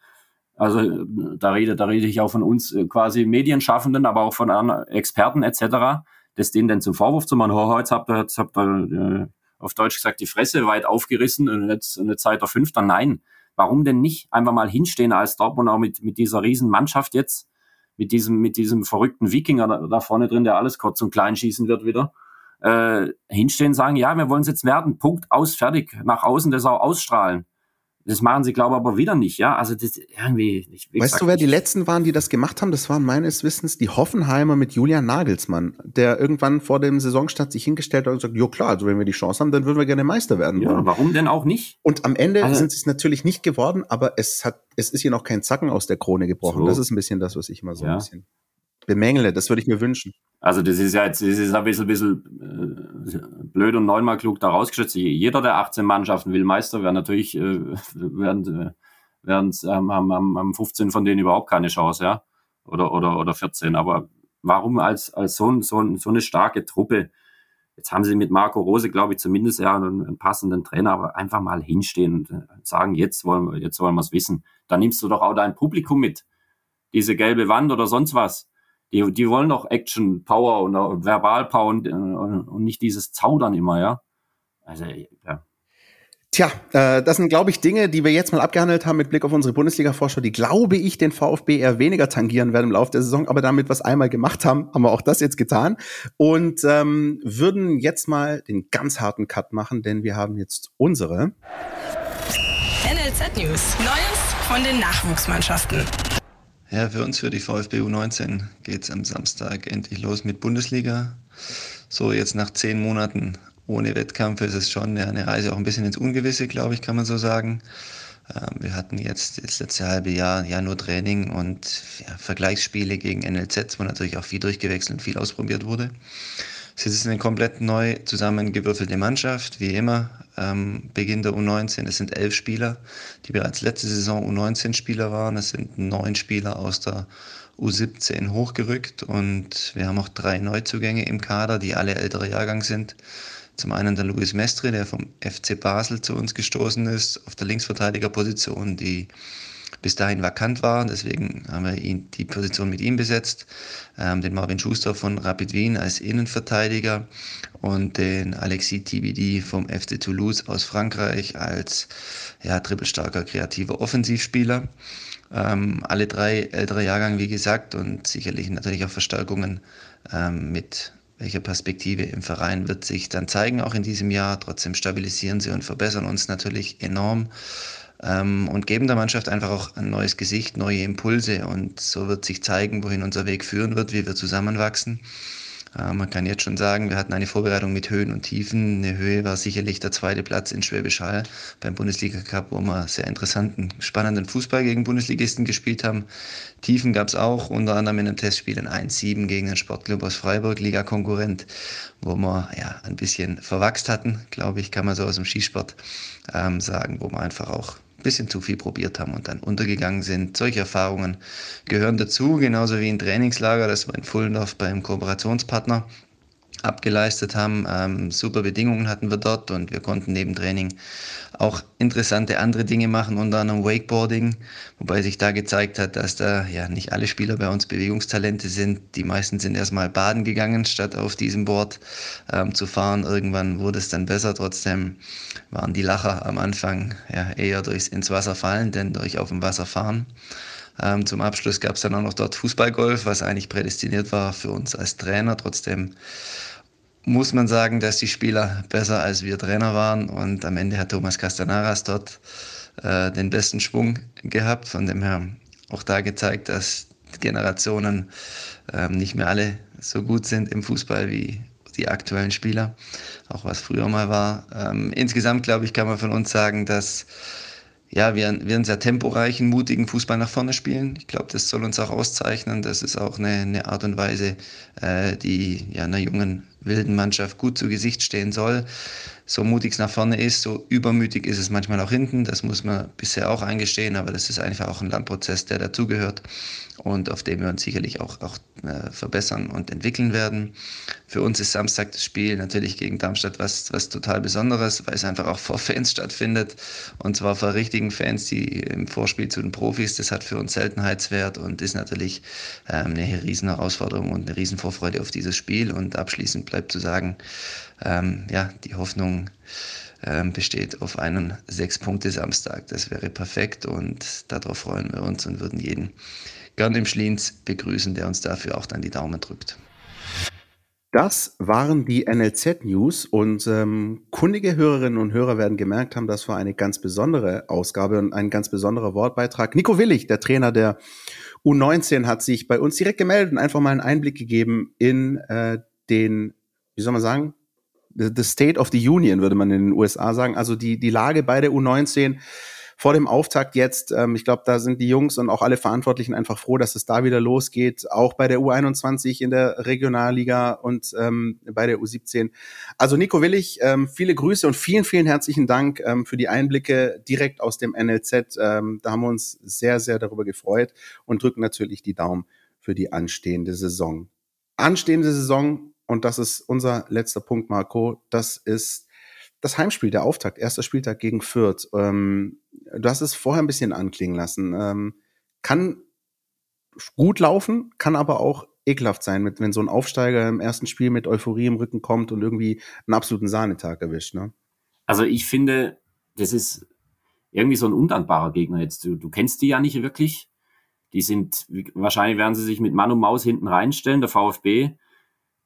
Also da rede, da rede ich auch von uns äh, quasi Medienschaffenden, aber auch von Experten etc., das denen dann zum Vorwurf zu machen, oh, jetzt habt ihr, jetzt habt ihr äh, auf Deutsch gesagt die Fresse weit aufgerissen und jetzt eine Zeit der Fünfter. Nein, warum denn nicht einfach mal hinstehen als Dortmund auch mit, mit dieser riesen Mannschaft jetzt, mit diesem, mit diesem verrückten Wikinger da, da vorne drin, der alles kurz und klein schießen wird wieder äh, hinstehen, sagen, ja, wir wollen es jetzt werden, Punkt, aus, fertig, nach außen das auch ausstrahlen. Das machen sie, glaube ich, aber wieder nicht, ja. Also das irgendwie. Ich, weißt du, wer die letzten waren, die das gemacht haben? Das waren meines Wissens die Hoffenheimer mit Julian Nagelsmann, der irgendwann vor dem Saisonstart sich hingestellt hat und gesagt, jo klar, also wenn wir die Chance haben, dann würden wir gerne Meister werden. Ja, wollen. warum denn auch nicht? Und am Ende also, sind sie es natürlich nicht geworden, aber es hat, es ist hier noch kein Zacken aus der Krone gebrochen. So. Das ist ein bisschen das, was ich immer so ja. ein bisschen bemängle. Das würde ich mir wünschen. Also das ist ja jetzt, das ist ein bisschen, bisschen äh, blöd und neunmal klug da rausgeschützt. Jeder der 18 Mannschaften will Meister werden. Natürlich äh, werden, werden haben, haben, haben 15 von denen überhaupt keine Chance, ja. Oder, oder, oder 14. Aber warum als, als so, so, so eine starke Truppe? Jetzt haben sie mit Marco Rose, glaube ich, zumindest ja einen, einen passenden Trainer, aber einfach mal hinstehen und äh, sagen, jetzt wollen wir, jetzt wollen wir es wissen. Dann nimmst du doch auch dein Publikum mit. Diese gelbe Wand oder sonst was die, die wollen doch Action, Power und Verbal-Power und, und, und, nicht dieses Zaudern immer, ja. Also, ja. Tja, äh, das sind, glaube ich, Dinge, die wir jetzt mal abgehandelt haben mit Blick auf unsere Bundesliga-Vorschau, die, glaube ich, den VfB eher weniger tangieren werden im Laufe der Saison. Aber damit wir es einmal gemacht haben, haben wir auch das jetzt getan. Und ähm, würden jetzt mal den ganz harten Cut machen, denn wir haben jetzt unsere NLZ News. Neues von den Nachwuchsmannschaften. Ja, für uns, für die VfB U19, geht es am Samstag endlich los mit Bundesliga. So, jetzt nach zehn Monaten ohne Wettkampf ist es schon eine Reise auch ein bisschen ins Ungewisse, glaube ich, kann man so sagen. Ähm, wir hatten jetzt das letzte halbe Jahr ja nur Training und ja, Vergleichsspiele gegen NLZ, wo natürlich auch viel durchgewechselt und viel ausprobiert wurde. Es ist eine komplett neu zusammengewürfelte Mannschaft, wie immer. Ähm, Beginn der U19, es sind elf Spieler, die bereits letzte Saison U19-Spieler waren. Es sind neun Spieler aus der U17 hochgerückt und wir haben auch drei Neuzugänge im Kader, die alle älterer Jahrgang sind. Zum einen der Luis Mestre, der vom FC Basel zu uns gestoßen ist, auf der Linksverteidigerposition, die bis dahin vakant war. Deswegen haben wir ihn, die Position mit ihm besetzt. Ähm, den Marvin Schuster von Rapid Wien als Innenverteidiger und den Alexis TBD vom FC Toulouse aus Frankreich als ja, trippelstarker kreativer Offensivspieler. Ähm, alle drei ältere Jahrgang, wie gesagt, und sicherlich natürlich auch Verstärkungen ähm, mit welche Perspektive im Verein wird sich dann zeigen, auch in diesem Jahr. Trotzdem stabilisieren sie und verbessern uns natürlich enorm ähm, und geben der Mannschaft einfach auch ein neues Gesicht, neue Impulse und so wird sich zeigen, wohin unser Weg führen wird, wie wir zusammenwachsen. Äh, man kann jetzt schon sagen, wir hatten eine Vorbereitung mit Höhen und Tiefen. Eine Höhe war sicherlich der zweite Platz in Schwäbisch Hall beim Bundesliga Cup, wo wir sehr interessanten, spannenden Fußball gegen Bundesligisten gespielt haben. Tiefen gab es auch, unter anderem in einem Testspiel ein 1-7 gegen den Sportclub aus Freiburg, Liga-Konkurrent, wo wir ja ein bisschen verwachst hatten, glaube ich, kann man so aus dem Skisport ähm, sagen, wo wir einfach auch bisschen zu viel probiert haben und dann untergegangen sind. Solche Erfahrungen gehören dazu, genauso wie ein Trainingslager, das war in Fullendorf beim Kooperationspartner abgeleistet haben. Ähm, super Bedingungen hatten wir dort und wir konnten neben Training auch interessante andere Dinge machen, unter anderem Wakeboarding, wobei sich da gezeigt hat, dass da ja nicht alle Spieler bei uns Bewegungstalente sind. Die meisten sind erstmal baden gegangen, statt auf diesem Board ähm, zu fahren. Irgendwann wurde es dann besser. Trotzdem waren die Lacher am Anfang ja, eher durchs ins Wasser fallen, denn durch auf dem Wasser fahren. Ähm, zum Abschluss gab es dann auch noch dort Fußballgolf, was eigentlich prädestiniert war für uns als Trainer. Trotzdem muss man sagen, dass die Spieler besser als wir Trainer waren und am Ende hat Thomas Castanaras dort äh, den besten Schwung gehabt. Von dem her auch da gezeigt, dass Generationen äh, nicht mehr alle so gut sind im Fußball wie die aktuellen Spieler, auch was früher mal war. Ähm, insgesamt, glaube ich, kann man von uns sagen, dass ja, wir, wir einen sehr temporeichen, mutigen Fußball nach vorne spielen. Ich glaube, das soll uns auch auszeichnen. Das ist auch eine, eine Art und Weise, äh, die ja, einer jungen wilden Mannschaft gut zu Gesicht stehen soll. So mutig es nach vorne ist, so übermütig ist es manchmal auch hinten. Das muss man bisher auch eingestehen, aber das ist einfach auch ein Lernprozess, der dazugehört und auf dem wir uns sicherlich auch, auch äh, verbessern und entwickeln werden. Für uns ist Samstag das Spiel natürlich gegen Darmstadt was, was total Besonderes, weil es einfach auch vor Fans stattfindet und zwar vor richtigen Fans, die im Vorspiel zu den Profis. Das hat für uns Seltenheitswert und ist natürlich ähm, eine riesen Herausforderung und eine riesen Vorfreude auf dieses Spiel. Und abschließend bleibt zu sagen, ähm, ja, die Hoffnung ähm, besteht auf einen Sechs-Punkte-Samstag. Das wäre perfekt und darauf freuen wir uns und würden jeden gern im Schliens begrüßen, der uns dafür auch dann die Daumen drückt. Das waren die NLZ-News und ähm, kundige Hörerinnen und Hörer werden gemerkt haben, das war eine ganz besondere Ausgabe und ein ganz besonderer Wortbeitrag. Nico Willig, der Trainer der U19, hat sich bei uns direkt gemeldet und einfach mal einen Einblick gegeben in äh, den, wie soll man sagen, the State of the Union, würde man in den USA sagen, also die, die Lage bei der U19 vor dem Auftakt jetzt, ähm, ich glaube, da sind die Jungs und auch alle Verantwortlichen einfach froh, dass es da wieder losgeht, auch bei der U21 in der Regionalliga und ähm, bei der U17. Also Nico Willig, ähm, viele Grüße und vielen, vielen herzlichen Dank ähm, für die Einblicke direkt aus dem NLZ. Ähm, da haben wir uns sehr, sehr darüber gefreut und drücken natürlich die Daumen für die anstehende Saison. Anstehende Saison, und das ist unser letzter Punkt, Marco, das ist das Heimspiel, der Auftakt, erster Spieltag gegen Fürth. Ähm, du hast es vorher ein bisschen anklingen lassen. Ähm, kann gut laufen, kann aber auch ekelhaft sein, mit, wenn so ein Aufsteiger im ersten Spiel mit Euphorie im Rücken kommt und irgendwie einen absoluten Sahnetag erwischt. Ne? Also ich finde, das ist irgendwie so ein undankbarer Gegner jetzt. Du, du kennst die ja nicht wirklich. Die sind, wahrscheinlich werden sie sich mit Mann und Maus hinten reinstellen. Der VfB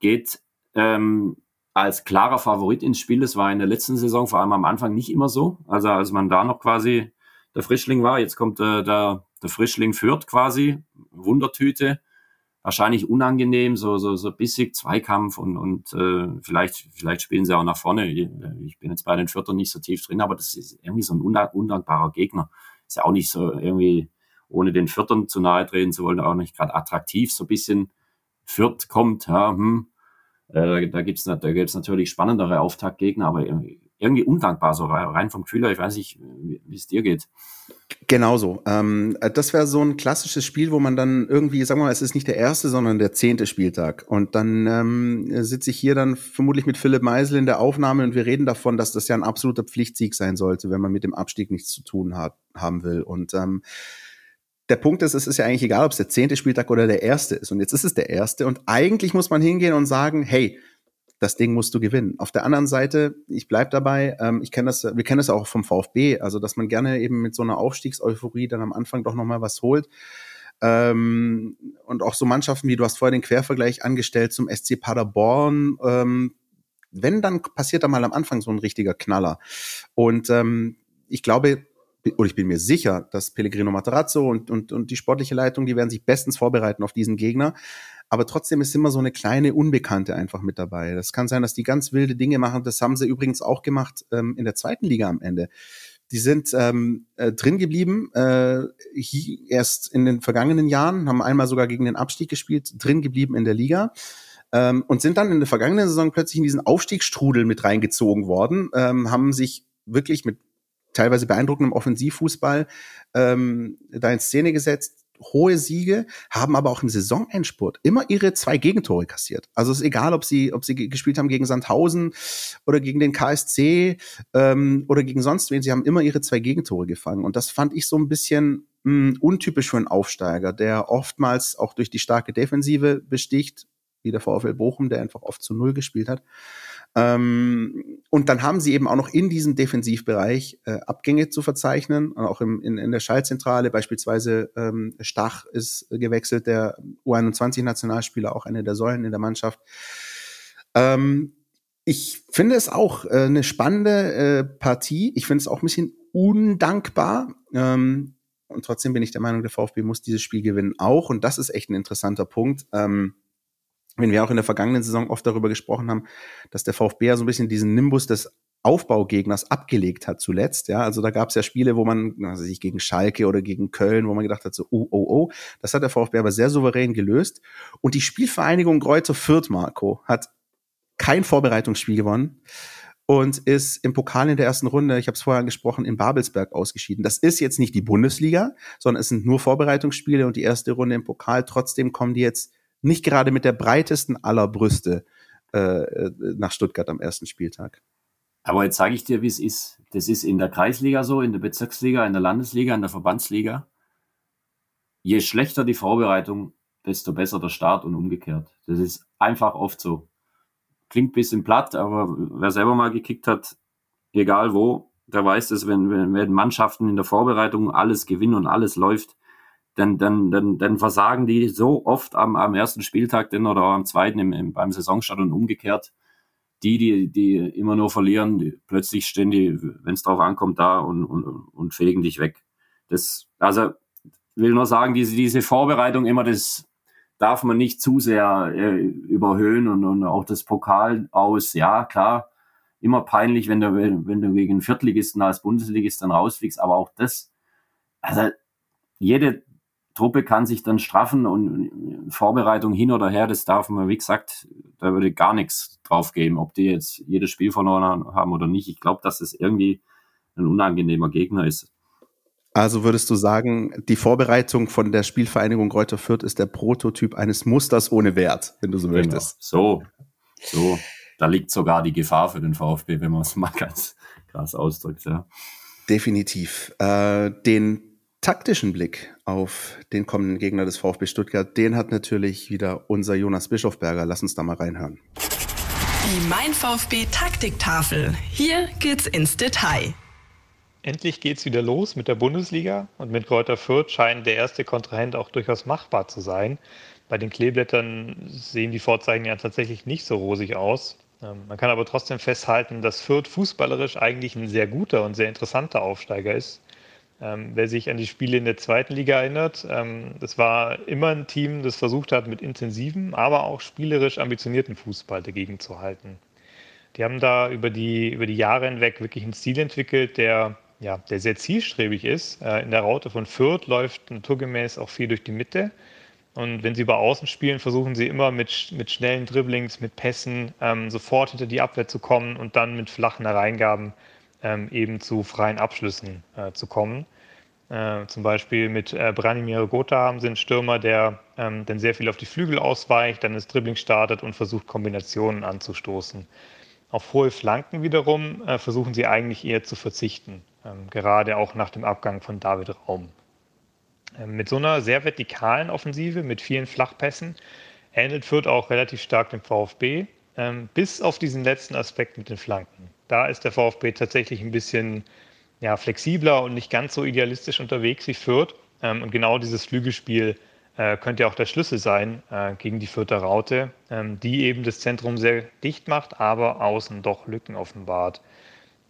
geht ähm, als klarer Favorit ins Spiel. Das war in der letzten Saison vor allem am Anfang nicht immer so. Also als man da noch quasi der Frischling war, jetzt kommt äh, der, der Frischling führt quasi, Wundertüte. Wahrscheinlich unangenehm, so, so, so bissig, Zweikampf und, und äh, vielleicht, vielleicht spielen sie auch nach vorne. Ich bin jetzt bei den Viertern nicht so tief drin, aber das ist irgendwie so ein undankbarer Gegner. Ist ja auch nicht so irgendwie, ohne den Viertern zu nahe treten zu wollen, auch nicht gerade attraktiv. So ein bisschen Viert kommt, ja, hm, äh, da gibt's da gibt's natürlich spannendere Auftaktgegner, aber irgendwie undankbar, so rein vom Gefühl Ich weiß nicht, wie es dir geht. Genauso. Ähm, das wäre so ein klassisches Spiel, wo man dann irgendwie, sagen wir mal, es ist nicht der erste, sondern der zehnte Spieltag. Und dann ähm, sitze ich hier dann vermutlich mit Philipp Meisel in der Aufnahme und wir reden davon, dass das ja ein absoluter Pflichtsieg sein sollte, wenn man mit dem Abstieg nichts zu tun hat, haben will. Und ähm, der Punkt ist, es ist ja eigentlich egal, ob es der zehnte Spieltag oder der erste ist. Und jetzt ist es der erste. Und eigentlich muss man hingehen und sagen, hey, das Ding musst du gewinnen. Auf der anderen Seite, ich bleib dabei, ähm, ich kenne das, wir kennen das auch vom VfB, also dass man gerne eben mit so einer Aufstiegseuphorie dann am Anfang doch nochmal was holt. Ähm, und auch so Mannschaften, wie du hast vorher den Quervergleich angestellt zum SC Paderborn, ähm, wenn, dann passiert da mal am Anfang so ein richtiger Knaller. Und ähm, ich glaube, oder ich bin mir sicher, dass Pellegrino Materazzo und, und, und die sportliche Leitung, die werden sich bestens vorbereiten auf diesen Gegner. Aber trotzdem ist immer so eine kleine Unbekannte einfach mit dabei. Das kann sein, dass die ganz wilde Dinge machen. Das haben sie übrigens auch gemacht ähm, in der zweiten Liga am Ende. Die sind ähm, äh, drin geblieben, äh, erst in den vergangenen Jahren, haben einmal sogar gegen den Abstieg gespielt, drin geblieben in der Liga ähm, und sind dann in der vergangenen Saison plötzlich in diesen Aufstiegsstrudel mit reingezogen worden, ähm, haben sich wirklich mit teilweise beeindruckendem Offensivfußball ähm, da in Szene gesetzt, hohe Siege, haben aber auch im Saisonendspurt immer ihre zwei Gegentore kassiert. Also es ist egal, ob sie, ob sie gespielt haben gegen Sandhausen oder gegen den KSC ähm, oder gegen sonst wen, sie haben immer ihre zwei Gegentore gefangen. Und das fand ich so ein bisschen mh, hm, untypisch für einen Aufsteiger, der oftmals auch durch die starke Defensive besticht, wie der VfL Bochum, der einfach oft zu Null gespielt hat. Ähm, und dann haben sie eben auch noch in diesem Defensivbereich äh, Abgänge zu verzeichnen, auch im, in, in der Schallzentrale. Beispielsweise ähm, Stach ist gewechselt, der U21-Nationalspieler, auch eine der Säulen in der Mannschaft. Ähm, ich finde es auch äh, eine spannende äh, Partie. Ich finde es auch ein bisschen undankbar. Ähm, und trotzdem bin ich der Meinung, der VfB muss dieses Spiel gewinnen auch. Und das ist echt ein interessanter Punkt. Ähm, wenn wir auch in der vergangenen Saison oft darüber gesprochen haben, dass der VfB ja so ein bisschen diesen Nimbus des Aufbaugegners abgelegt hat zuletzt. Ja, also da gab es ja Spiele, wo man, sich gegen Schalke oder gegen Köln, wo man gedacht hat, so, oh, oh, oh. Das hat der VfB aber sehr souverän gelöst. Und die Spielvereinigung Greuther Fürth, Marco, hat kein Vorbereitungsspiel gewonnen und ist im Pokal in der ersten Runde, ich habe es vorher angesprochen, in Babelsberg ausgeschieden. Das ist jetzt nicht die Bundesliga, sondern es sind nur Vorbereitungsspiele und die erste Runde im Pokal. Trotzdem kommen die jetzt nicht gerade mit der breitesten aller Brüste äh, nach Stuttgart am ersten Spieltag. Aber jetzt sage ich dir, wie es ist. Das ist in der Kreisliga so, in der Bezirksliga, in der Landesliga, in der Verbandsliga. Je schlechter die Vorbereitung, desto besser der Start und umgekehrt. Das ist einfach oft so. Klingt ein bisschen platt, aber wer selber mal gekickt hat, egal wo, der weiß es, wenn, wenn Mannschaften in der Vorbereitung alles gewinnen und alles läuft, dann, dann, dann, dann versagen die so oft am, am ersten Spieltag denn oder am zweiten im, im, beim Saisonstart und umgekehrt. Die, die, die immer nur verlieren, die, plötzlich stehen die, wenn es drauf ankommt, da und, und, und fegen dich weg. Das, also will nur sagen, diese, diese Vorbereitung immer, das darf man nicht zu sehr äh, überhöhen und, und auch das Pokal aus, ja, klar, immer peinlich, wenn du, wenn du gegen Viertligisten als Bundesligist dann rausfliegst, aber auch das, also jede Truppe kann sich dann straffen und Vorbereitung hin oder her, das darf man, wie gesagt, da würde gar nichts drauf geben, ob die jetzt jedes Spiel verloren haben oder nicht. Ich glaube, dass das irgendwie ein unangenehmer Gegner ist. Also würdest du sagen, die Vorbereitung von der Spielvereinigung Kräuter Fürth ist der Prototyp eines Musters ohne Wert, wenn du so genau. möchtest. So, so. Da liegt sogar die Gefahr für den VfB, wenn man es mal ganz krass ausdrückt. Ja. Definitiv. Äh, den taktischen Blick auf den kommenden Gegner des VfB Stuttgart, den hat natürlich wieder unser Jonas Bischofberger. Lass uns da mal reinhören. Die Mein VfB Taktiktafel. Hier geht's ins Detail. Endlich geht's wieder los mit der Bundesliga und mit Kräuter Fürth scheint der erste Kontrahent auch durchaus machbar zu sein. Bei den Kleeblättern sehen die Vorzeichen ja tatsächlich nicht so rosig aus. Ähm, man kann aber trotzdem festhalten, dass Fürth fußballerisch eigentlich ein sehr guter und sehr interessanter Aufsteiger ist. Ähm, wer sich an die Spiele in der zweiten Liga erinnert, ähm, das war immer ein Team, das versucht hat, mit intensivem, aber auch spielerisch ambitionierten Fußball dagegen zu halten. Die haben da über die, über die Jahre hinweg wirklich einen Stil entwickelt, der, ja, der sehr zielstrebig ist. Äh, in der Raute von Fürth läuft naturgemäß auch viel durch die Mitte. Und wenn sie über Außen spielen, versuchen sie immer mit, mit schnellen Dribblings, mit Pässen ähm, sofort hinter die Abwehr zu kommen und dann mit flachen Hereingaben ähm, eben zu freien Abschlüssen äh, zu kommen. Äh, zum Beispiel mit äh, Branimir Gotha haben sie einen Stürmer, der ähm, dann sehr viel auf die Flügel ausweicht, dann das Dribbling startet und versucht, Kombinationen anzustoßen. Auf hohe Flanken wiederum äh, versuchen sie eigentlich eher zu verzichten, ähm, gerade auch nach dem Abgang von David Raum. Ähm, mit so einer sehr vertikalen Offensive, mit vielen Flachpässen, ähnelt Fürth auch relativ stark dem VfB, ähm, bis auf diesen letzten Aspekt mit den Flanken. Da ist der VfB tatsächlich ein bisschen ja, flexibler und nicht ganz so idealistisch unterwegs wie Fürth. Ähm, und genau dieses Flügelspiel äh, könnte ja auch der Schlüssel sein äh, gegen die Fürther Raute, ähm, die eben das Zentrum sehr dicht macht, aber außen doch Lücken offenbart.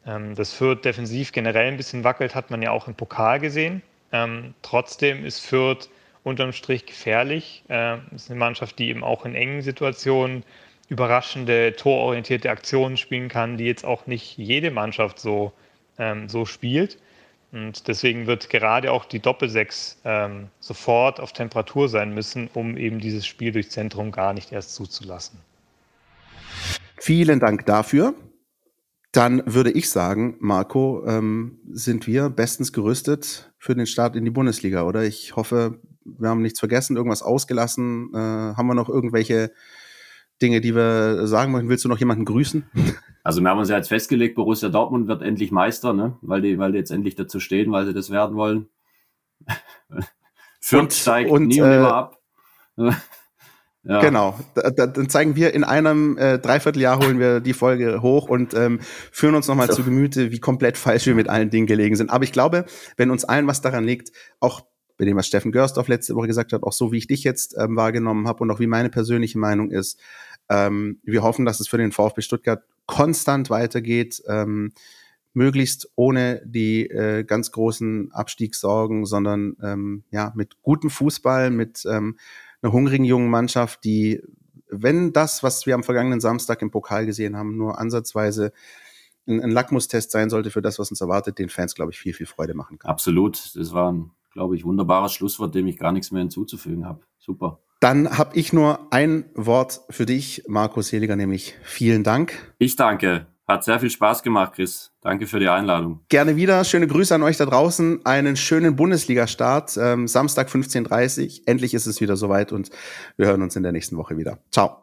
Ähm, dass Fürth defensiv generell ein bisschen wackelt, hat man ja auch im Pokal gesehen. Ähm, trotzdem ist Fürth unterm Strich gefährlich. Äh, ist eine Mannschaft, die eben auch in engen Situationen überraschende, tororientierte Aktionen spielen kann, die jetzt auch nicht jede Mannschaft so, ähm, so spielt. Und deswegen wird gerade auch die Doppelsechs ähm, sofort auf Temperatur sein müssen, um eben dieses Spiel durch Zentrum gar nicht erst zuzulassen. Vielen Dank dafür. Dann würde ich sagen, Marco, ähm, sind wir bestens gerüstet für den Start in die Bundesliga, oder? Ich hoffe, wir haben nichts vergessen, irgendwas ausgelassen. Äh, haben wir noch irgendwelche Dinge, die wir sagen möchten? Willst du noch jemanden grüßen? Also wir haben uns ja jetzt festgelegt, Borussia Dortmund wird endlich Meister, ne? weil, die, weil die jetzt endlich dazu stehen, weil sie das werden wollen. Fürth steigt und, nie und äh, immer ab. Ja. Genau. Da, da, dann zeigen wir in einem äh, Dreivierteljahr holen wir die Folge hoch und ähm, führen uns nochmal so. zu Gemüte, wie komplett falsch wir mit allen Dingen gelegen sind. Aber ich glaube, wenn uns allen was daran liegt, auch bei dem, was Steffen Görsdorf letzte Woche gesagt hat, auch so wie ich dich jetzt ähm, wahrgenommen habe und auch wie meine persönliche Meinung ist, ähm, wir hoffen, dass es für den VfB Stuttgart konstant weitergeht, ähm, möglichst ohne die äh, ganz großen Abstiegssorgen, sondern ähm, ja mit gutem Fußball, mit ähm, einer hungrigen jungen Mannschaft, die, wenn das, was wir am vergangenen Samstag im Pokal gesehen haben, nur ansatzweise ein, ein Lackmustest sein sollte für das, was uns erwartet, den Fans, glaube ich, viel, viel Freude machen kann. Absolut. Das war ein, glaube ich, wunderbares Schlusswort, dem ich gar nichts mehr hinzuzufügen habe. Super. Dann habe ich nur ein Wort für dich, Markus Seliger, nämlich vielen Dank. Ich danke. Hat sehr viel Spaß gemacht, Chris. Danke für die Einladung. Gerne wieder. Schöne Grüße an euch da draußen. Einen schönen Bundesliga-Start. Ähm, Samstag 15.30 Uhr. Endlich ist es wieder soweit und wir hören uns in der nächsten Woche wieder. Ciao.